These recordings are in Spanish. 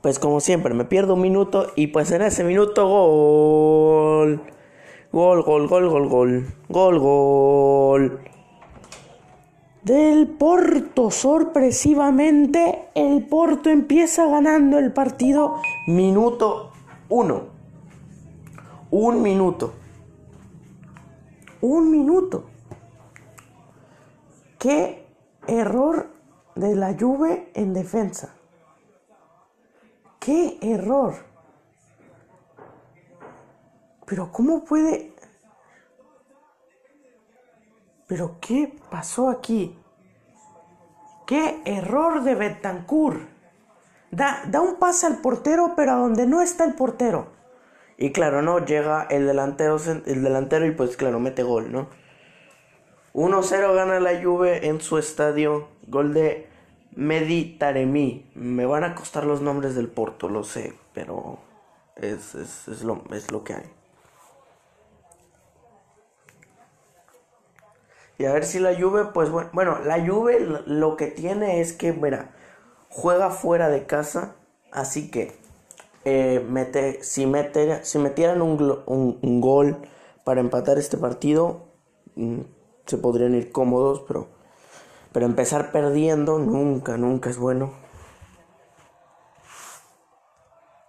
pues como siempre, me pierdo un minuto y pues en ese minuto gol. Gol, gol, gol, gol, gol. Gol, gol. Del Porto, sorpresivamente, el Porto empieza ganando el partido minuto uno. Un minuto. Un minuto. Qué error de la Juve en defensa. ¡Qué error! Pero ¿cómo puede... ¿Pero qué pasó aquí? ¡Qué error de Betancourt! Da, da un pase al portero, pero a donde no está el portero. Y claro, no, llega el delantero, el delantero y pues claro, mete gol, ¿no? 1-0 gana la Juve en su estadio. Gol de Meditaremi. Me van a costar los nombres del Porto, lo sé, pero es, lo, es lo que hay. Y a ver si la Juve, pues bueno, bueno, la Juve lo que tiene es que, mira, juega fuera de casa, así que eh, mete, si, si metieran un, un, gol para empatar este partido, mm, se podrían ir cómodos, pero pero empezar perdiendo nunca, nunca es bueno.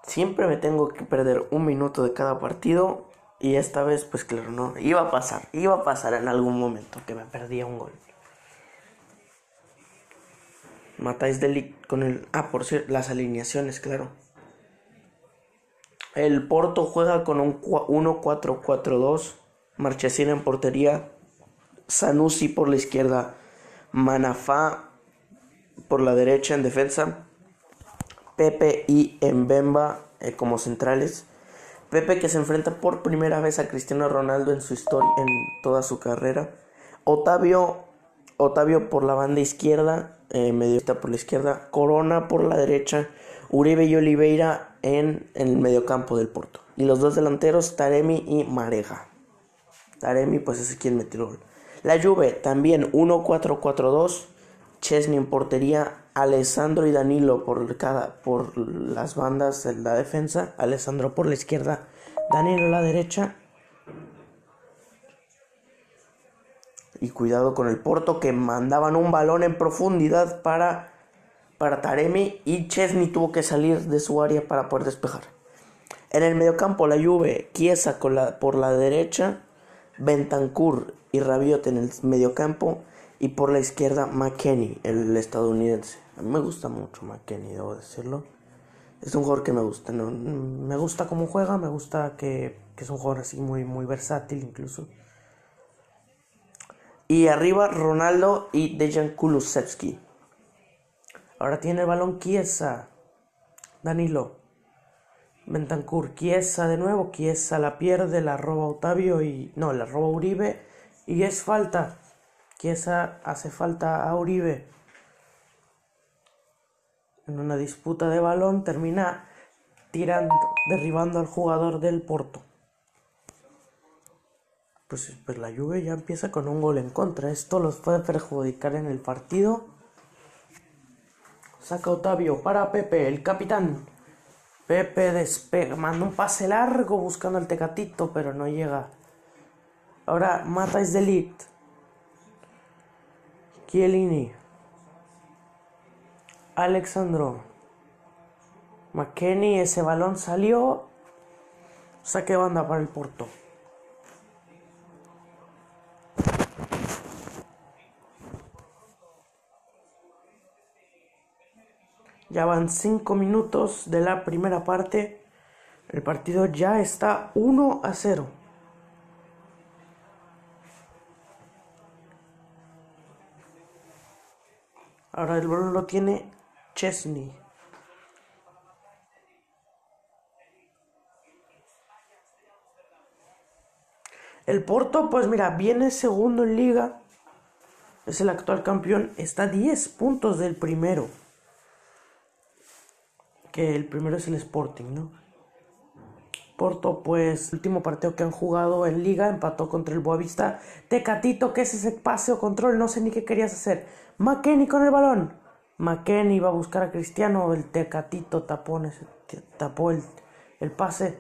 Siempre me tengo que perder un minuto de cada partido. Y esta vez, pues claro, no. Iba a pasar, iba a pasar en algún momento que me perdía un gol. Matáis de con el. Ah, por cierto, las alineaciones, claro. El Porto juega con un 1-4-4-2. Marchesín en portería. Sanusi por la izquierda. Manafá por la derecha en defensa, Pepe y Mbemba eh, como centrales. Pepe que se enfrenta por primera vez a Cristiano Ronaldo en su historia, en toda su carrera. Otavio, Otavio por la banda izquierda, eh, por la izquierda. Corona por la derecha. Uribe y Oliveira en, el mediocampo del Porto. Y los dos delanteros, Taremi y Mareja. Taremi, pues ese quien metió el gol. La Juve también 1-4-4-2. Chesney en portería. Alessandro y Danilo por, cada, por las bandas de la defensa. Alessandro por la izquierda. Danilo a la derecha. Y cuidado con el Porto que mandaban un balón en profundidad para, para Taremi. Y Chesney tuvo que salir de su área para poder despejar. En el mediocampo la Juve, Chiesa por la derecha. Bentancur y Rabiot en el mediocampo y por la izquierda McKenny, el estadounidense. A mí me gusta mucho McKenny, debo decirlo. Es un jugador que me gusta, ¿no? me gusta cómo juega, me gusta que, es un jugador así muy, muy versátil incluso. Y arriba Ronaldo y Dejan Kulusevski. Ahora tiene el balón Chiesa. Danilo. Bentancur, Chiesa de nuevo, Chiesa la pierde, la roba Otavio y... No, la roba Uribe y es falta. Chiesa hace falta a Uribe. En una disputa de balón termina tirando, derribando al jugador del Porto. Pues, pues la Juve ya empieza con un gol en contra. Esto los puede perjudicar en el partido. Saca Otavio para Pepe, el capitán. Pepe despega, manda un pase largo buscando al Tecatito, pero no llega. Ahora Mata es Delete. Chiellini. Alexandro. McKenny, ese balón salió. Saque banda para el Porto. Ya van 5 minutos de la primera parte. El partido ya está 1 a 0. Ahora el balón lo tiene Chesney. El Porto, pues mira, viene segundo en liga. Es el actual campeón. Está a 10 puntos del primero que el primero es el Sporting, ¿no? Porto, pues, último partido que han jugado en Liga empató contra el Boavista. Tecatito, ¿qué es ese pase o control? No sé ni qué querías hacer. McKenny con el balón. McKenny va a buscar a Cristiano, el Tecatito tapó, tapó el, el pase.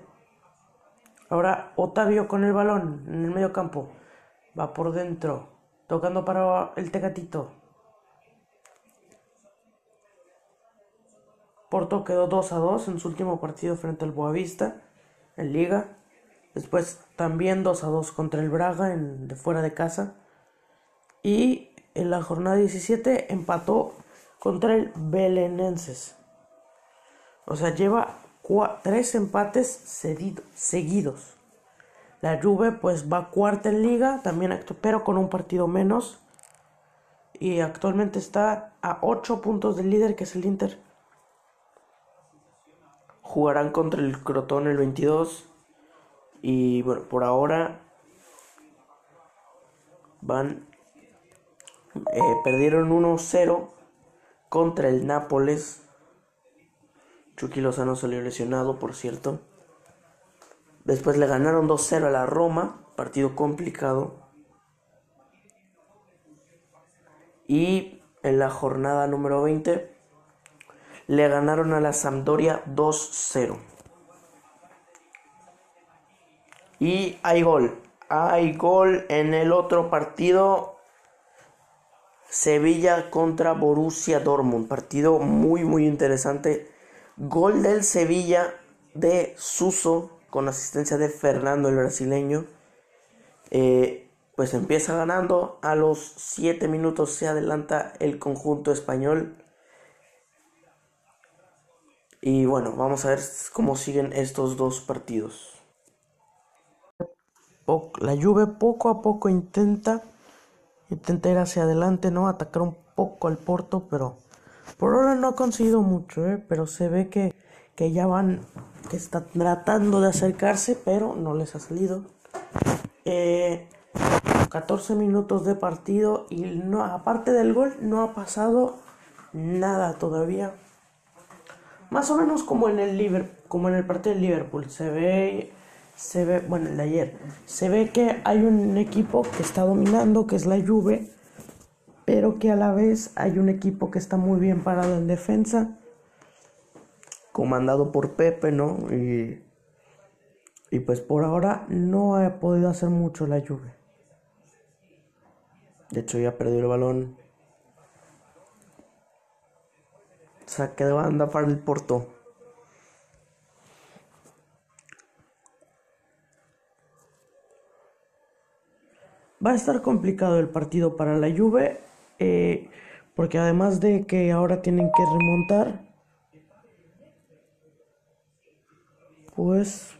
Ahora Otavio con el balón en el medio campo. Va por dentro, tocando para el Tecatito. Porto quedó 2 a 2 en su último partido frente al Boavista en Liga. Después también 2 a 2 contra el Braga en, de fuera de casa. Y en la jornada 17 empató contra el Belenenses. O sea, lleva tres empates seguidos. La Juve pues va cuarta en liga, también pero con un partido menos. Y actualmente está a 8 puntos del líder que es el Inter. Jugarán contra el Crotón el 22. Y bueno, por ahora van... Eh, perdieron 1-0 contra el Nápoles. Chucky Lozano salió lesionado, por cierto. Después le ganaron 2-0 a la Roma, partido complicado. Y en la jornada número 20 le ganaron a la Sampdoria 2-0. Y hay gol. Hay gol en el otro partido Sevilla contra Borussia Dortmund. Partido muy, muy interesante. Gol del Sevilla de Suso con asistencia de Fernando el brasileño. Eh, pues empieza ganando. A los 7 minutos se adelanta el conjunto español. Y bueno, vamos a ver cómo siguen estos dos partidos. La Juve poco a poco intenta intenta ir hacia adelante, ¿no? Atacar un poco al Porto, pero por ahora no ha conseguido mucho, ¿eh? Pero se ve que, que ya van, que están tratando de acercarse, pero no les ha salido. Eh, 14 minutos de partido y no, aparte del gol no ha pasado nada todavía. Más o menos como en el Liverpool, como en el partido del Liverpool, se ve se ve, bueno, el de ayer, se ve que hay un equipo que está dominando, que es la Juve, pero que a la vez hay un equipo que está muy bien parado en defensa, comandado por Pepe, ¿no? Y, y pues por ahora no ha podido hacer mucho la Juve. De hecho ya perdió el balón. Saque de banda para el Porto. Va a estar complicado el partido para la Juve, eh, porque además de que ahora tienen que remontar, pues,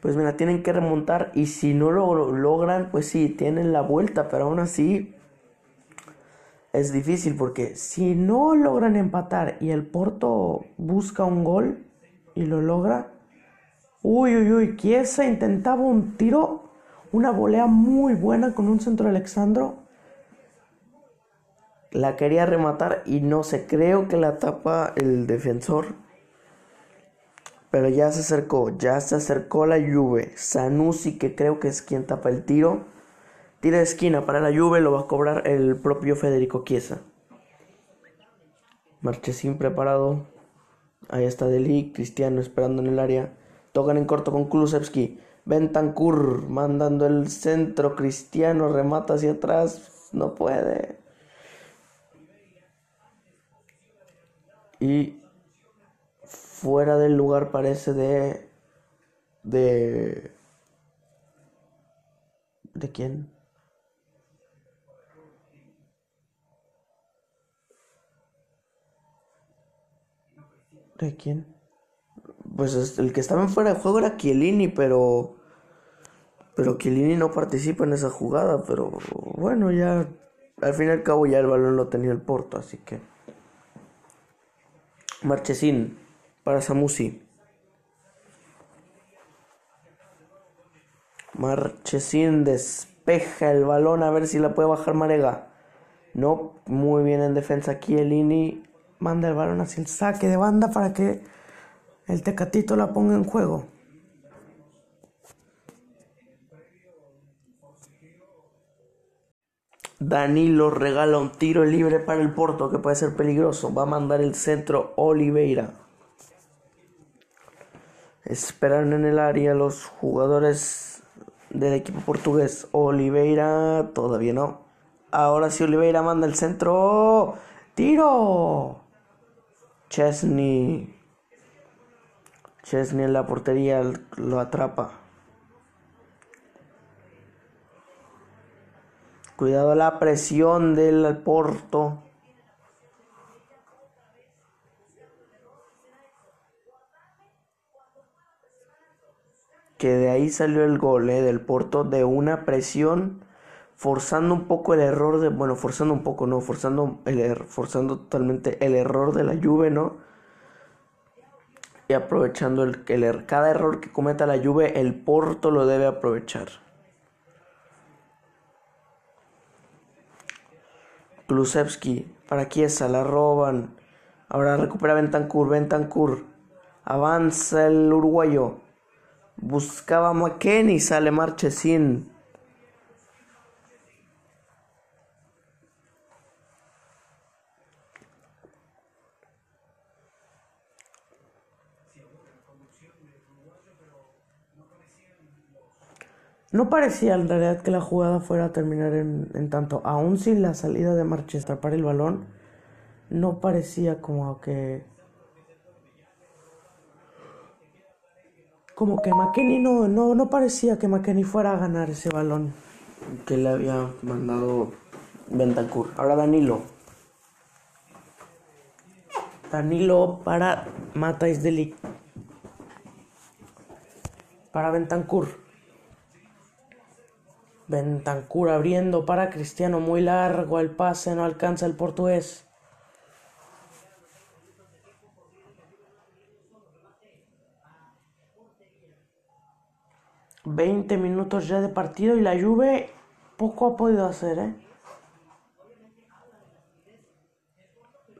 pues mira, tienen que remontar y si no lo logran, pues sí, tienen la vuelta, pero aún así es difícil porque si no logran empatar y el Porto busca un gol y lo logra, Uy, uy, uy, Chiesa intentaba un tiro, una volea muy buena con un centro de Alexandro. La quería rematar y no sé, creo que la tapa el defensor. Pero ya se acercó, ya se acercó la Juve. Sanusi, que creo que es quien tapa el tiro. Tira de esquina para la Juve, lo va a cobrar el propio Federico Chiesa. Marchesín preparado. Ahí está Deli, Cristiano esperando en el área. Tocan en corto con Kulusevski. Bentancur mandando el centro. Cristiano remata hacia atrás. No puede. Y fuera del lugar parece de... De... ¿De quién? ¿De quién? pues el que estaba en fuera de juego era Chiellini, pero pero Chiellini no participa en esa jugada, pero bueno, ya al fin y al cabo ya el balón lo tenía el Porto, así que Marchesín para Samusi. Marchesín despeja el balón a ver si la puede bajar Marega. No, muy bien en defensa Chiellini. Manda el balón hacia el saque de banda para que el Tecatito la ponga en juego. Danilo regala un tiro libre para el Porto que puede ser peligroso. Va a mandar el centro Oliveira. Esperan en el área los jugadores del equipo portugués. Oliveira todavía no. Ahora sí Oliveira manda el centro. Tiro. Chesney. Chesney en la portería lo atrapa. Cuidado la presión del Porto. Que de ahí salió el gol eh, del Porto de una presión forzando un poco el error de bueno forzando un poco no forzando el er, forzando totalmente el error de la Juve no y aprovechando el, el er, cada error que cometa la Juve el Porto lo debe aprovechar Kulusevski para Chiesa, la roban. Ahora recupera Bentancur, Bentancur. Avanza el uruguayo. Buscaba McKenny, sale Marchesín. No parecía en realidad que la jugada fuera a terminar en, tanto, aún sin la salida de Manchester para el balón, no parecía como que como que McKenny no, no, no parecía que McKenny fuera a ganar ese balón que le había mandado Bentancur. Ahora Danilo. Danilo para Matais Delic. Para Bentancur. Bentancur abriendo para Cristiano, muy largo el pase, no alcanza el portugués. Veinte minutos ya de partido y la Juve poco ha podido hacer, ¿eh?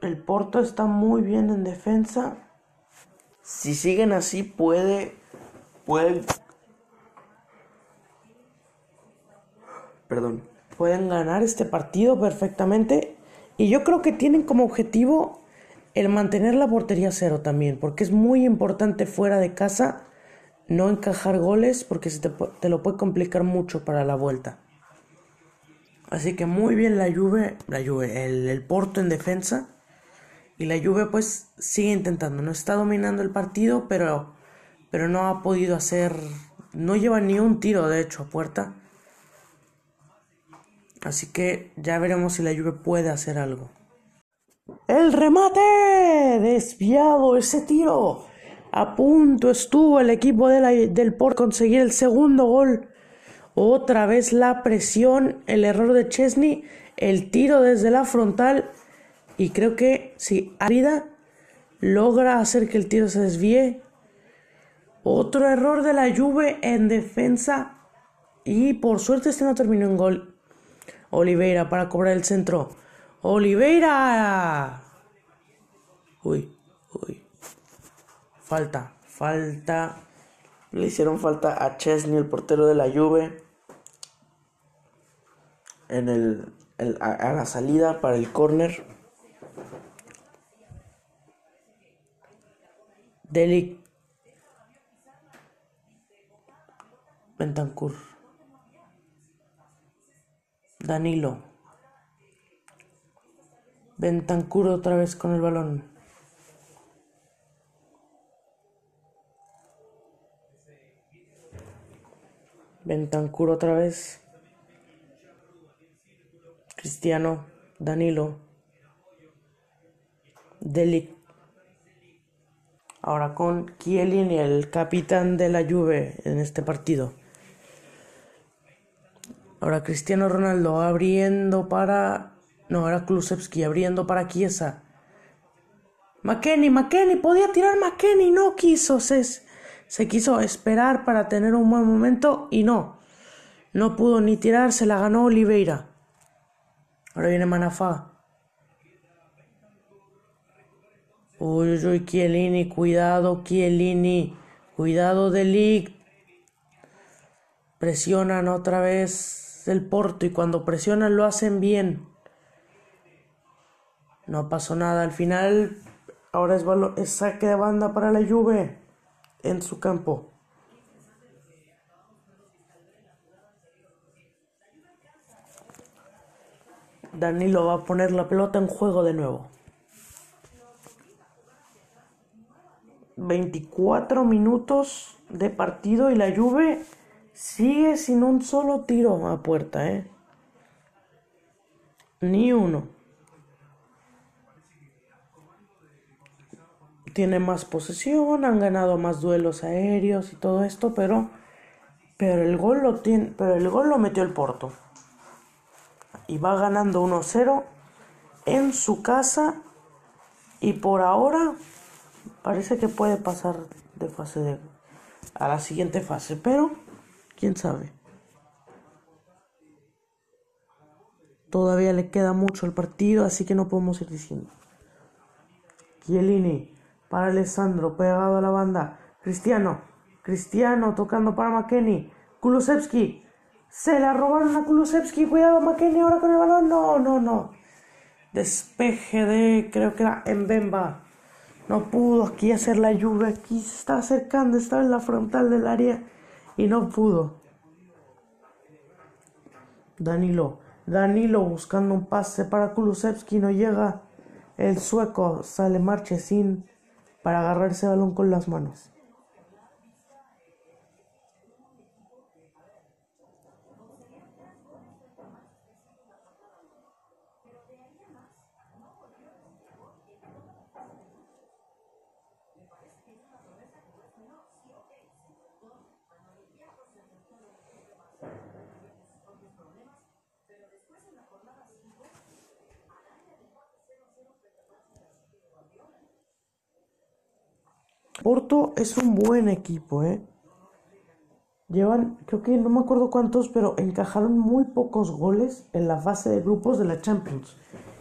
El Porto está muy bien en defensa. Si siguen así puede puede perdón, pueden ganar este partido perfectamente. Y yo creo que tienen como objetivo el mantener la portería cero también, porque es muy importante fuera de casa no encajar goles, porque se te, lo puede complicar mucho para la vuelta. Así que muy bien la Juve, la Juve, el, el Porto en defensa. Y la Juve pues sigue intentando, no está dominando el partido, pero, pero no ha podido hacer, no lleva ni un tiro de hecho a puerta. Así que ya veremos si la Juve puede hacer algo. El remate desviado ese tiro. A punto estuvo el equipo del por conseguir el segundo gol. Otra vez la presión, el error de Chesney, el tiro desde la frontal y creo que si Arida logra hacer que el tiro se desvíe. Otro error de la Juve en defensa y por suerte este no terminó en gol. Oliveira para cobrar el centro. Oliveira. Uy, uy. Falta, falta. Le hicieron falta a Chesney, el portero de la Juve. En el, a, la salida para el córner. Delic. Bentancur. Danilo. Bentancur otra vez con el balón. Bentancur otra vez. Cristiano. Danilo. Delic. Ahora con y el capitán de la Juve en este partido. Ahora Cristiano Ronaldo abriendo para... No, ahora Kulusevski abriendo para Chiesa. McKenny, McKenny, podía tirar McKenny, no quiso. Se, se quiso esperar para tener un buen momento y no. No pudo ni tirar, se la ganó Oliveira. Ahora viene Manafá. Uy, uy, uy, Chiellini, cuidado, Chiellini. Cuidado de Ligt. Presionan otra vez es el Porto y cuando presionan lo hacen bien. No pasó nada. Al final, ahora es, es saque de banda para la Juve en su campo. Danilo va a poner la pelota en juego de nuevo. 24 minutos de partido y la Juve sigue sin un solo tiro a puerta, ¿eh? Ni uno. Tiene más posesión, han ganado más duelos aéreos y todo esto, pero pero el gol lo tiene, pero el gol lo metió el Porto y va ganando 1-0 en su casa y por ahora parece que puede pasar de fase de a la siguiente fase, pero quién sabe. Todavía le queda mucho el partido, así que no podemos ir diciendo. Chiellini para Alessandro, pegado a la banda. Cristiano, Cristiano tocando para McKenny. Kulusevski se la robaron a Kulusevski. Cuidado, McKenny ahora con el balón. No, no, no. Despeje de, creo que era en Bemba. No pudo aquí hacer la lluvia. Aquí se estaba acercando. Estaba en la frontal del área. Y no pudo. Danilo. Danilo buscando un pase para Kulusevski. No llega. El sueco sale Marchesín para agarrarse el balón con las manos. Porto es un buen equipo, ¿eh? Llevan, creo que no me acuerdo cuántos, pero encajaron muy pocos goles en la fase de grupos de la Champions.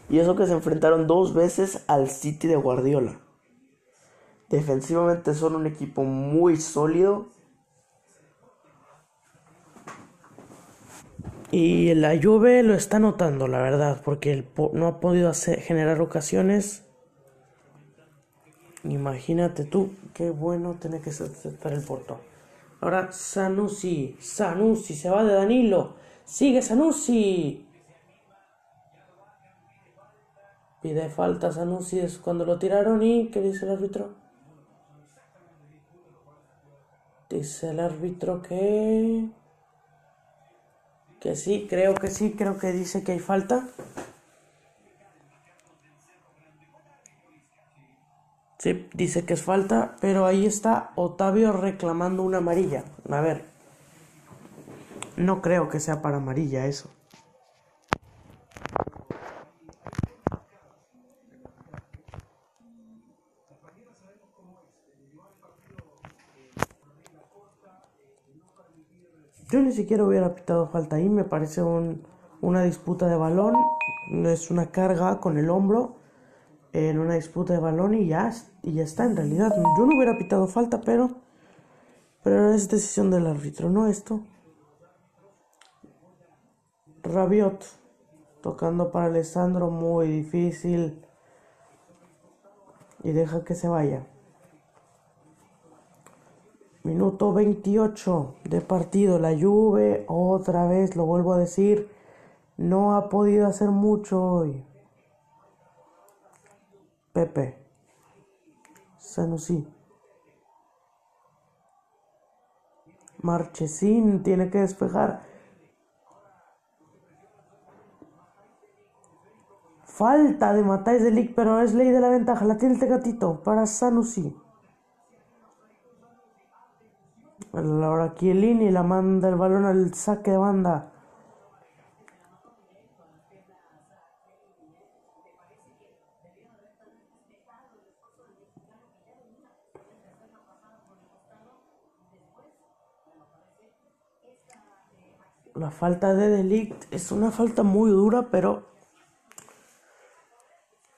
Y eso que se enfrentaron dos veces al City de Guardiola. Defensivamente son un equipo muy sólido. Y la Juve lo está notando, la verdad, porque no ha podido generar ocasiones Imagínate tú, qué bueno tiene que ser el Porto. Ahora Sanusi, Sanusi, se va de Danilo. Sigue Sanusi. Pide falta Sanusi es cuando lo tiraron y ¿qué dice el árbitro? Dice el árbitro que que sí, creo que sí, creo que dice que hay falta. Sí, dice que es falta, pero ahí está Otavio reclamando una amarilla. A ver, no creo que sea para amarilla eso. Yo ni siquiera hubiera pitado falta ahí, me parece un, una disputa de balón, es una carga con el hombro en una disputa de balón y ya, y ya está en realidad. Yo no hubiera pitado falta, pero, pero es decisión del árbitro, ¿no? Esto. Rabiot tocando para Alessandro, muy difícil. Y deja que se vaya. Minuto 28 de partido. La Juve, otra vez lo vuelvo a decir, no ha podido hacer mucho hoy. Pepe. Sanusi. Marchesín tiene que despejar. Falta de Matáis de Lick, pero es ley de la ventaja. La tiene el Tegatito para Sanusi. Ahora Chiellini la manda el balón al saque de banda. La falta de Delict es una falta muy dura, pero.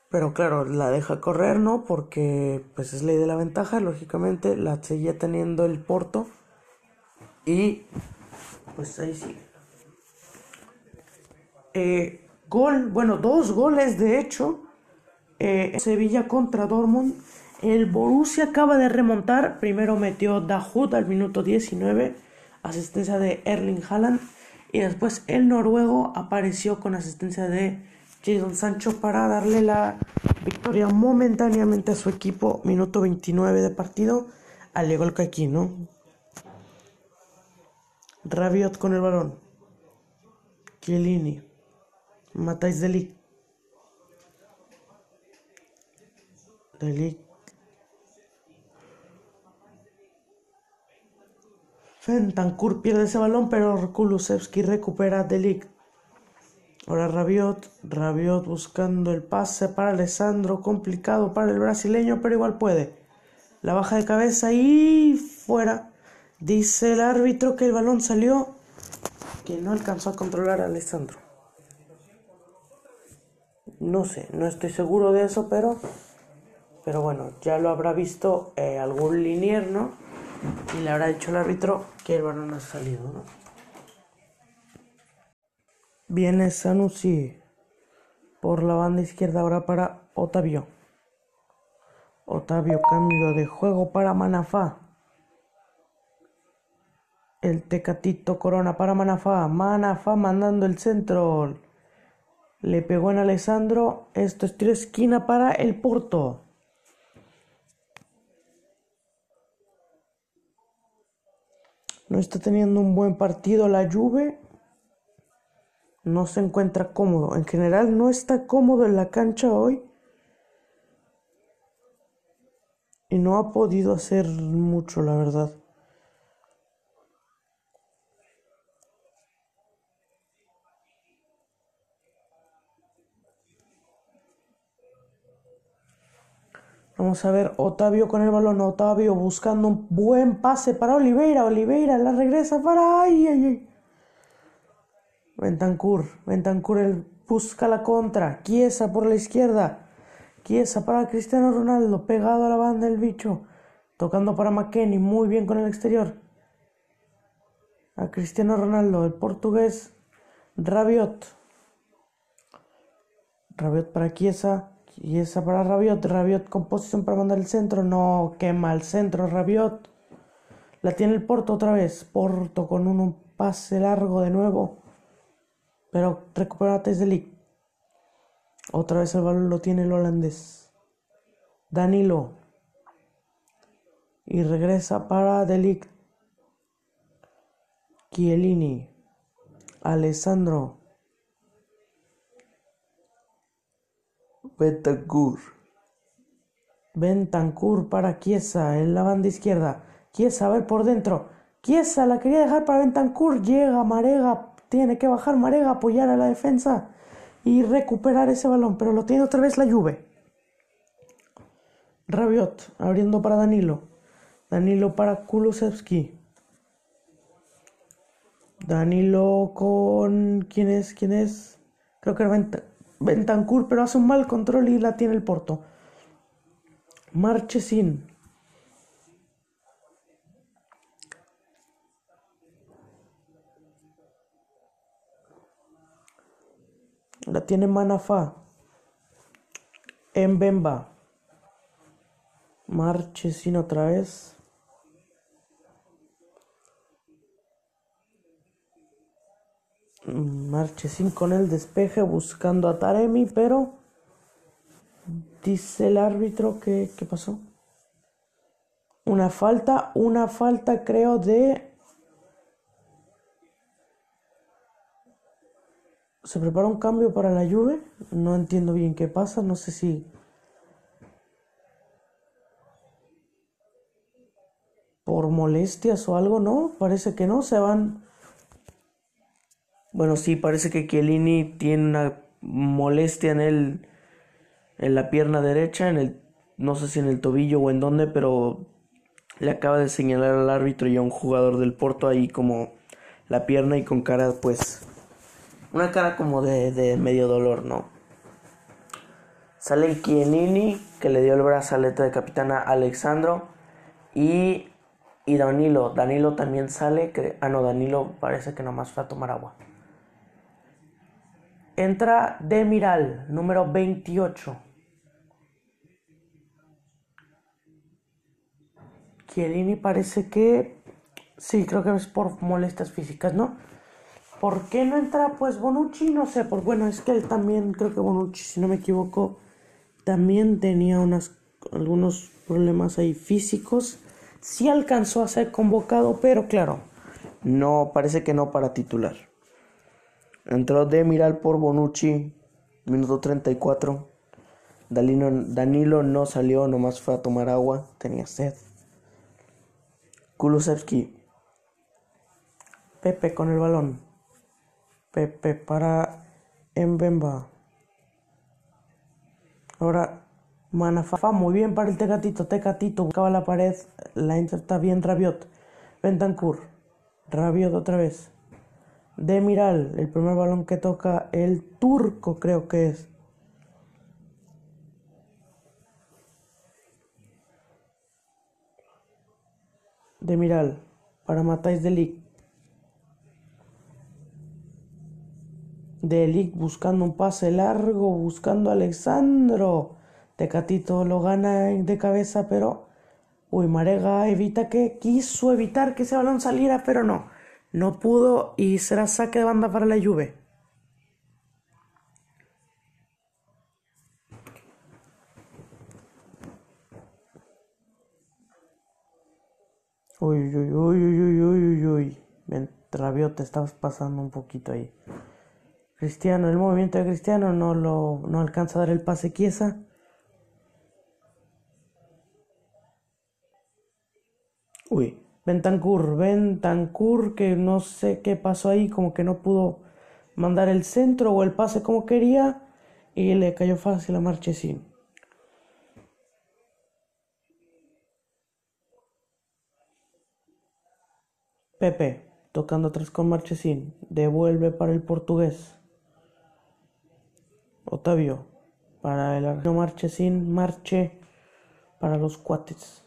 Pero claro, la deja correr, ¿no? Porque pues es ley de la ventaja, lógicamente la seguía teniendo el Porto. Y pues ahí sigue. Eh, gol, bueno, dos goles de hecho. Eh, Sevilla contra Dortmund. El Borussia acaba de remontar. Primero metió Dahoud al minuto 19. Asistencia de Erling Haaland. Y después el noruego apareció con asistencia de Jadon Sancho para darle la victoria momentáneamente a su equipo. Minuto 29 de partido. Al igual que aquí, ¿no? Rabiot con el balón. Chiellini. Matáis Delic. Delic. Fentancur pierde ese balón, pero Kulusevski recupera Delic. Ahora Rabiot, Rabiot buscando el pase para Alessandro, complicado para el brasileño, pero igual puede. La baja de cabeza y fuera. Dice el árbitro que el balón salió, que no alcanzó a controlar a Alessandro. No sé, no estoy seguro de eso, pero, pero bueno, ya lo habrá visto eh, algún linier, ¿no? Y le habrá dicho el árbitro que el balón ha salido, ¿no? Viene Sanusi por la banda izquierda ahora para Otavio. Otavio cambio de juego para Manafá. El Tecatito Corona para Manafá. Manafá mandando el centro. Le pegó en Alessandro. Esto es tiro esquina para el Porto. No está teniendo un buen partido la Juve no se encuentra cómodo. En general no está cómodo en la cancha hoy. Y no ha podido hacer mucho, la verdad. Vamos a ver, Otavio con el balón, Otavio buscando un buen pase para Oliveira, Oliveira la regresa para... ¡Ay, ay, ay! Bentancur, Bentancur el busca la contra, Chiesa por la izquierda, Chiesa para Cristiano Ronaldo, pegado a la banda el bicho, tocando para McKenny, muy bien con el exterior. A Cristiano Ronaldo, el portugués, Rabiot. Rabiot para Chiesa, Chiesa para Rabiot, Rabiot con posición para mandar el centro, no quema el centro, Rabiot. La tiene el Porto otra vez, Porto con un pase largo de nuevo. Pero recupera Tesdelic. Otra vez el balón lo tiene el holandés. Danilo. Y regresa para Delic. Chiellini. Alessandro. Bentancur. Bentancur para Chiesa en la banda izquierda. Chiesa a ver por dentro. Chiesa la quería dejar para Bentancur. Llega Marega tiene que bajar Marega, apoyar a la defensa y recuperar ese balón, pero lo tiene otra vez la Juve. Rabiot abriendo para Danilo. Danilo para Kulusevski. Danilo con. ¿Quién es? ¿Quién es? Creo que era Bentancur, pero hace un mal control y la tiene el Porto. Marchesin. La tiene Manafá. En Bemba. Marchesín otra vez. Marchesín con el despeje buscando a Taremi, pero dice el árbitro que ¿qué pasó? Una falta, una falta creo de se prepara un cambio para la lluvia. No entiendo bien qué pasa. No sé si. Por molestias o algo, ¿no? Parece que no. Se van. Bueno, sí, parece que Chiellini tiene una molestia en el. En la pierna derecha, en el. No sé si en el tobillo o en dónde, pero le acaba de señalar al árbitro y a un jugador del Porto ahí como la pierna y con cara pues una cara como de, medio dolor, ¿no? Sale Chiellini, que le dio el brazalete de capitana a Alexandro. Y, y Danilo. Danilo también sale. Que, ah, no, Danilo parece que nomás fue a tomar agua. Entra Demiral, número 28. Chiellini parece que sí, creo que es por molestias físicas, ¿no? ¿Por qué no entra pues Bonucci? No sé, por bueno, es que él también creo que Bonucci, si no me equivoco, también tenía unas algunos problemas ahí físicos. Sí alcanzó a ser convocado, pero claro, no parece que no para titular. Entró Demiral por Bonucci, minuto 34. Danilo, Danilo no salió, nomás fue a tomar agua, tenía sed. Kulusevski. Pepe con el balón. Pepe para Mbemba. Ahora Manafa, muy bien para el Tecatito. Tecatito buscaba la pared, la inserta bien Rabiot. Bentancur. Rabiot otra vez. Demiral, el primer balón que toca el turco creo que es. Demiral para Matáis Delic. Delic buscando un pase largo, buscando a Alexandro. Tecatito lo gana de cabeza, pero. Uy, Marega evita que. Quiso evitar que ese balón saliera, pero no. No pudo y será saque de banda para la Juve. Uy, uy, uy, uy, uy, uy, uy. Rabiot, te estabas pasando un poquito ahí. Cristiano, el movimiento de Cristiano no lo no alcanza a dar el pase quiesa. Uy, Bentancur, Bentancur, que no sé qué pasó ahí, como que no pudo mandar el centro o el pase como quería y le cayó fácil a Marchesín. Pepe, tocando atrás con Marchesín, devuelve para el portugués. Otavio, para el argentino Marchesín, Marche para los cuates.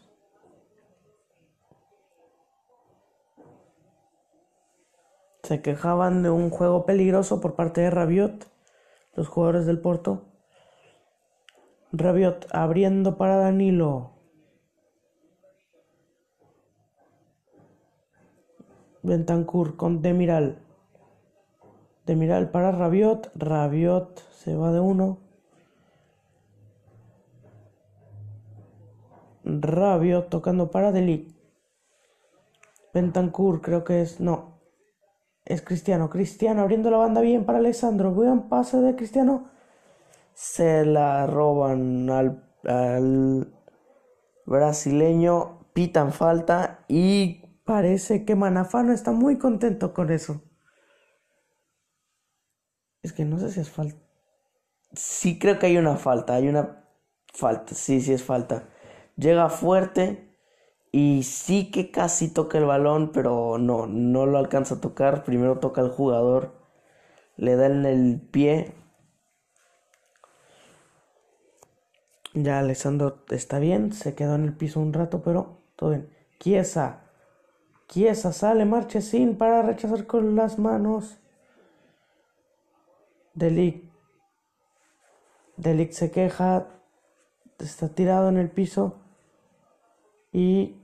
Se quejaban de un juego peligroso por parte de Rabiot, los jugadores del Porto. Rabiot abriendo para Danilo. Bentancur con Demiral. Demiral para Rabiot. Rabiot se va de uno. Rabiot tocando para Delic. Bentancur creo que es... No. Es Cristiano. Cristiano abriendo la banda bien para Alessandro. Buen pase de Cristiano. Se la roban al, al brasileño. Pitan falta y Parece que Manafano está muy contento con eso. Es que no sé si es falta. Sí creo que hay una falta, hay una falta, sí, sí es falta. Llega fuerte y sí que casi toca el balón, pero no, no lo alcanza a tocar. Primero toca al jugador, le da en el pie. Ya Alessandro está bien, se quedó en el piso un rato, pero todo bien. Chiesa Chiesa sale sin para rechazar con las manos. Delic. Delic se queja. Está tirado en el piso. Y.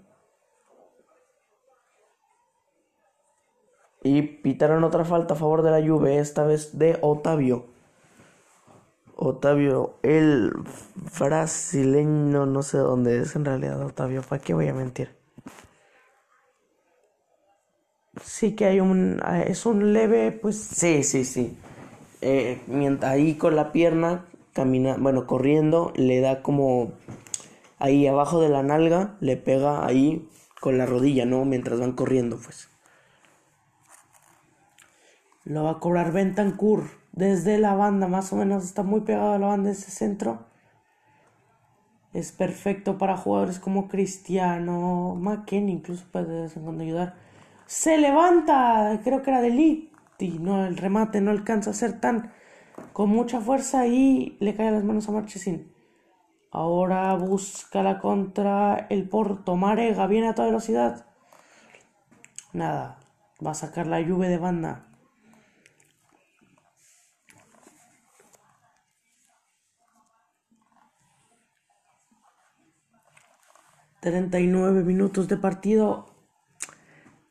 Y pitaron otra falta a favor de la Juve, esta vez de Otavio. Otavio, el brasileño, no sé dónde es en realidad Otavio, ¿para qué voy a mentir? sí que hay un, ah, es un leve, pues sí, sí, sí. Eh, mientras ahí con la pierna, camina, bueno, corriendo, le da como ahí abajo de la nalga, le pega ahí con la rodilla, ¿no? Mientras van corriendo, pues. Lo va a cobrar Bentancur desde la banda, más o menos está muy pegado a la banda ese centro. Es perfecto para jugadores como Cristiano, McKenny, incluso puede de vez en cuando ayudar se levanta, creo que era de y no, el remate no alcanza a ser tan con mucha fuerza y le cae las manos a Marchesín. Ahora busca la contra el Porto. Marega viene a toda velocidad. Nada, va a sacar la lluvia de banda. 39 minutos de partido.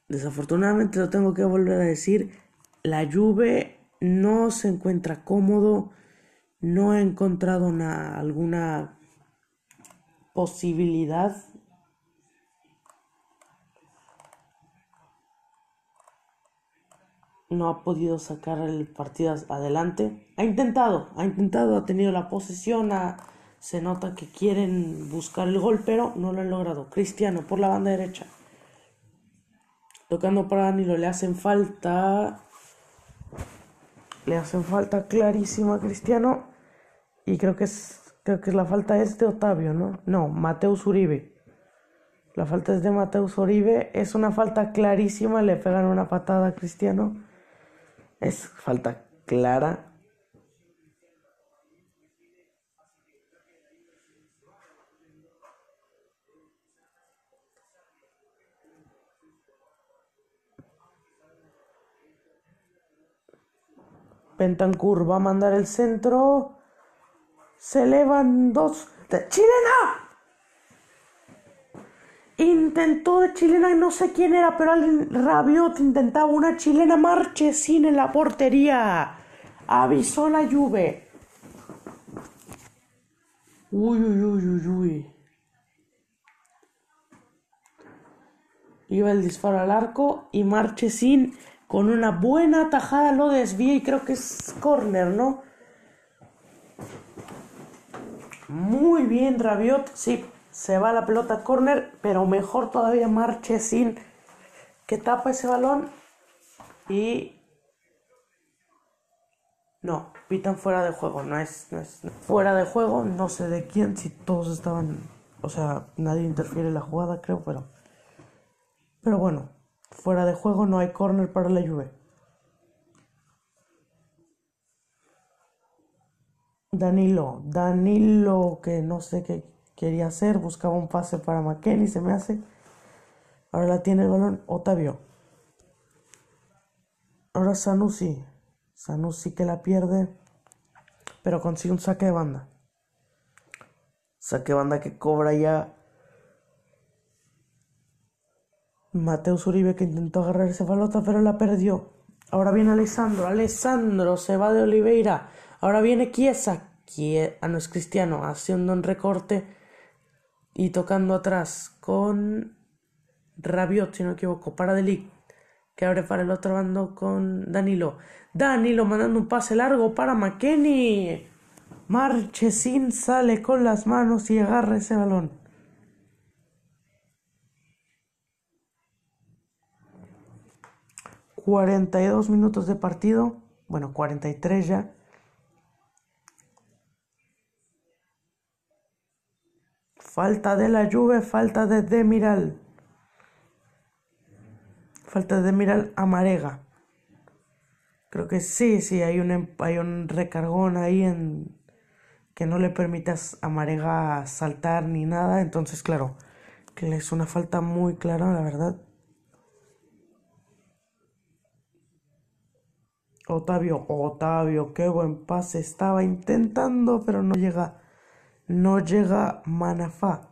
Desafortunadamente lo tengo que volver a decir. La Juve no se encuentra cómodo. No he encontrado una, alguna posibilidad no ha podido sacar el partido adelante. Ha intentado, ha intentado, ha tenido la posesión, se nota que quieren buscar el gol, pero no lo han logrado. Cristiano por la banda derecha. Tocando para Danilo, le hacen falta. Le hacen falta clarísima a Cristiano. Y creo que es. Creo que la falta es de Otavio, ¿no? No, Mateus Uribe. La falta es de Mateus Uribe. Es una falta clarísima. Le pegan una patada a Cristiano es falta clara. Pentancur va a mandar el centro. Se elevan dos. De ¡Chilena! Intentó de chilena, no sé quién era, pero alguien Rabiot intentaba una chilena Marchesín en la portería. Avisó la Juve. Uy, uy, uy, uy, uy. Iba el disparo al arco y Marchesín con una buena tajada lo desvía y creo que es corner, ¿no? Muy bien, Rabiot, sí, se va la pelota corner, pero mejor todavía sin que tapa ese balón y no, pitan fuera de juego, no es, no es fuera de juego, no sé de quién, si todos estaban, o sea, nadie interfiere en la jugada, creo, pero pero bueno, fuera de juego no hay corner para la Juve. Danilo, Danilo que no sé qué quería hacer, buscaba un pase para McKenny, se me hace. Ahora la tiene el balón Otavio. Ahora Sanusi. Sanusi que la pierde, pero consigue un saque de banda. Saque de banda que cobra ya Mateus Uribe que intentó agarrar esa balota, pero la perdió. Ahora viene Alessandro. Alessandro se va de Oliveira. Ahora viene Chiesa. Ah, no es Cristiano. Haciendo un recorte y tocando atrás con Rabiot, si no me equivoco, para Delic, que abre para el otro bando con Danilo. Danilo mandando un pase largo para McKenny. Marchesín sale con las manos y agarra ese balón. Cuarenta y dos minutos de partido, bueno, cuarenta y tres ya. Falta de la Juve, falta de Demiral. Falta de Demiral a Marega. Creo que sí, sí, hay un, em, hay un recargón ahí en que no le permitas a Marega saltar ni nada. Entonces, claro, que es una falta muy clara, la verdad. Otavio, Otavio, qué buen pase. Estaba intentando, pero no llega no llega Manafá.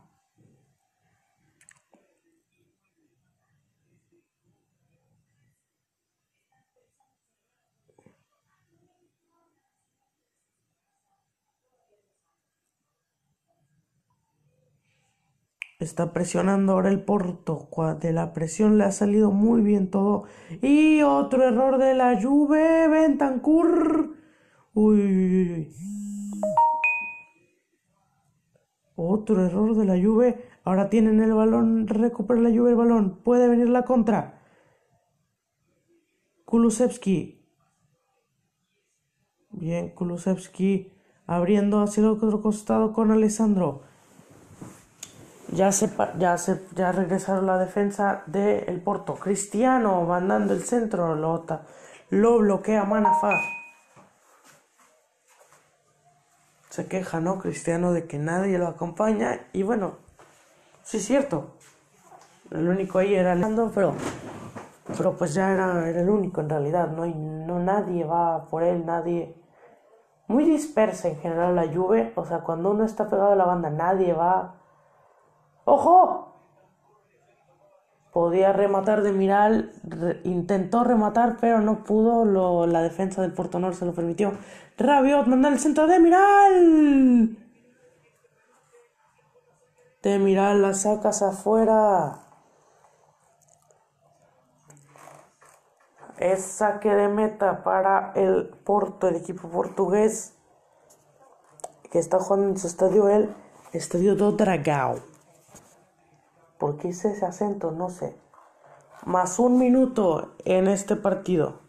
Está presionando ahora el Porto. De la presión le ha salido muy bien todo. Y otro error de la Juve. Bentancur. Uy, uy, uy. Otro error de la Juve. Ahora tienen el balón. Recupera la Juve el balón. Puede venir la contra. Kulusevski. Bien, Kulusevski abriendo hacia el otro costado con Alessandro. Ya se, ya se ya regresaron la defensa del Porto. Cristiano mandando el centro. Lo, lo bloquea Manafá. se queja, ¿no? Cristiano de que nadie lo acompaña y bueno, sí es cierto. El único ahí era Alejandro, pero, pero pues ya era, el único en realidad, ¿no? No nadie va por él, nadie... Muy dispersa en general la lluvia, o sea, cuando uno está pegado a la banda, nadie va... ¡Ojo! podía rematar de Miral, intentó rematar, pero no pudo, la defensa del Porto Nor se lo permitió. Rabiot manda el centro de Miral. De Miral la sacas afuera. Es saque de meta para el Porto, el equipo portugués que está jugando en su estadio, el Estadio do Dragao. ¿Por qué hice ese acento? No sé. Más un minuto en este partido.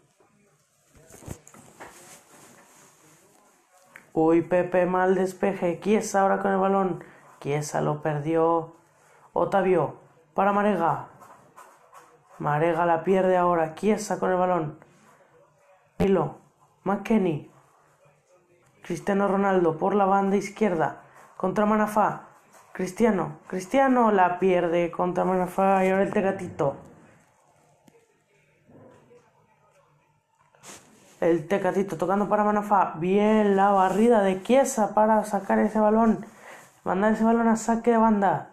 Uy, Pepe, mal despeje. Kiesa ahora con el balón. Kiesa lo perdió. Otavio, para Marega. Marega la pierde ahora. Kiesa con el balón. Hilo. McKenny. Cristiano Ronaldo por la banda izquierda. Contra Manafá. Cristiano. Cristiano la pierde contra Manafá y ahora el Tecatito. El Tecatito tocando para Manafá. Bien la barrida de Chiesa para sacar ese balón. Mandar ese balón a saque de banda.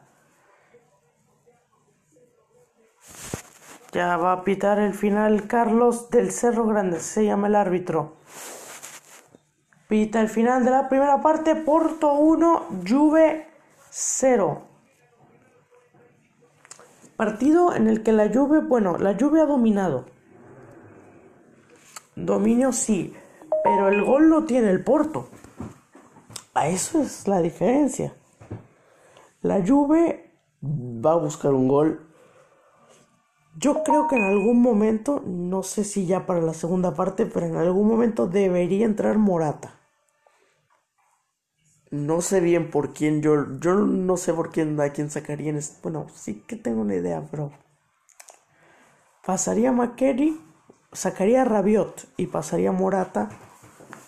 Ya va a pitar el final Carlos del Cerro Grande. Se llama el árbitro. Pita el final de la primera parte. Porto 1, Juve 0. Partido en el que la Juve, bueno, la Juve ha dominado. Dominio sí, pero el gol lo tiene el Porto. A eso es la diferencia. La Juve va a buscar un gol. Yo creo que en algún momento, no sé si ya para la segunda parte, pero en algún momento debería entrar Morata. No sé bien por quién, yo, yo no sé por quién, a quién sacaría en este, bueno, sí que tengo una idea, pero pasaría McKerry, sacaría Rabiot y pasaría Morata,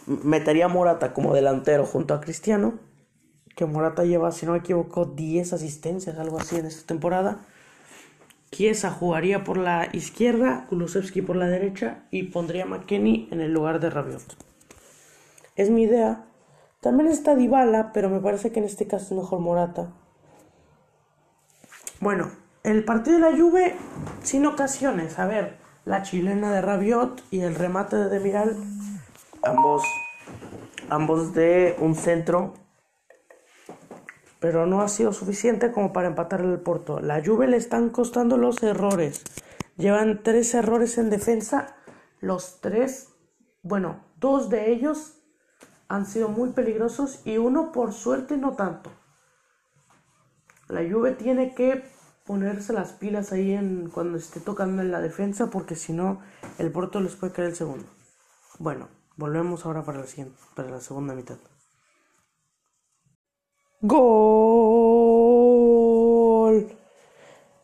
metería Morata como delantero junto a Cristiano, que Morata lleva, si no me equivoco, 10 asistencias, algo así en esta temporada. Chiesa jugaría por la izquierda, Kulusevski por la derecha y pondría a McKenny en el lugar de Rabiot. Es mi idea, también está Dybala, pero me parece que en este caso es mejor Morata. Bueno, el partido de la Juve sin ocasiones. A ver, la chilena de Rabiot y el remate de Demiral. Ambos, ambos de un centro. Pero no ha sido suficiente como para empatar el Porto. La Juve le están costando los errores. Llevan tres errores en defensa. Los tres, bueno, dos de ellos han sido muy peligrosos y uno por suerte no tanto. La Juve tiene que ponerse las pilas ahí en cuando esté tocando en la defensa porque si no el Porto les puede caer el segundo. Bueno, volvemos ahora para la, siguiente, para la segunda mitad. Gol.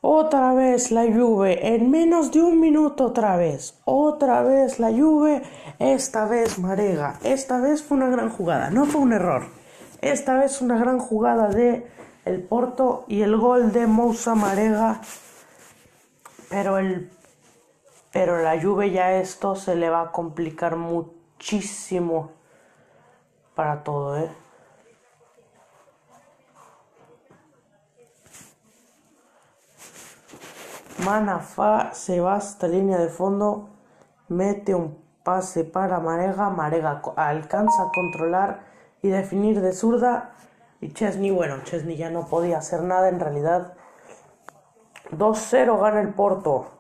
Otra vez la Juve, en menos de un minuto otra vez. Otra vez la Juve, esta vez Marega. Esta vez fue una gran jugada, no fue un error. Esta vez una gran jugada de el Porto y el gol de Moussa Marega. Pero el pero la Juve ya esto se le va a complicar muchísimo para todo, ¿eh? Manafá se va hasta línea de fondo, mete un pase para Marega, Marega alcanza a controlar y definir de zurda y Chesney, bueno, Chesney ya no podía hacer nada en realidad. 2-0 gana el Porto.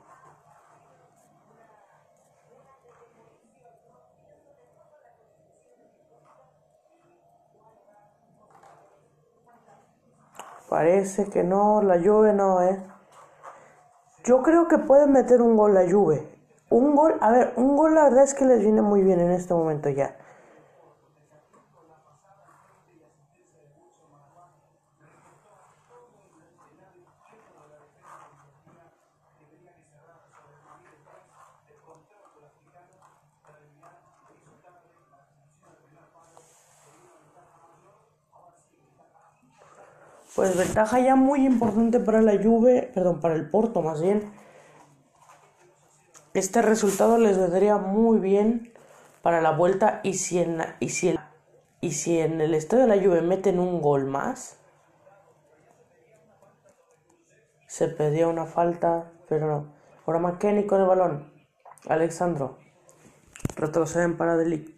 Parece que no, la lluvia no, eh. Yo creo que pueden meter un gol la Juve. Un gol, a ver, un gol la verdad es que les viene muy bien en este momento ya. Pues ventaja ya muy importante para la Juve, perdón, para el Porto más bien. Este resultado les vendría muy bien para la vuelta y si en, y si y si en el estadio de la Juve meten un gol más, Se pedía una falta, pero no. Ahora McKenny con el balón. Alexandro. Retroceden para Delic.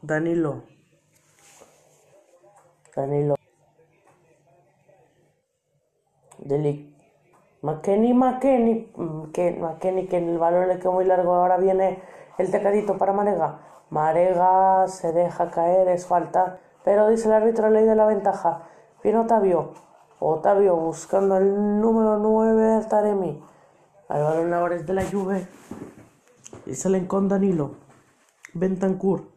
Danilo. Danilo. Delic. McKenny, McKenny. McKenny que el balón le quedó muy largo. Ahora viene el tecadito para Marega. Marega se deja caer, es falta. Pero dice el árbitro ley de la ventaja. Viene Otavio. Otavio buscando el número 9 Taremi. Al balón ahora es de la Juve. Y salen con Danilo. Bentancur.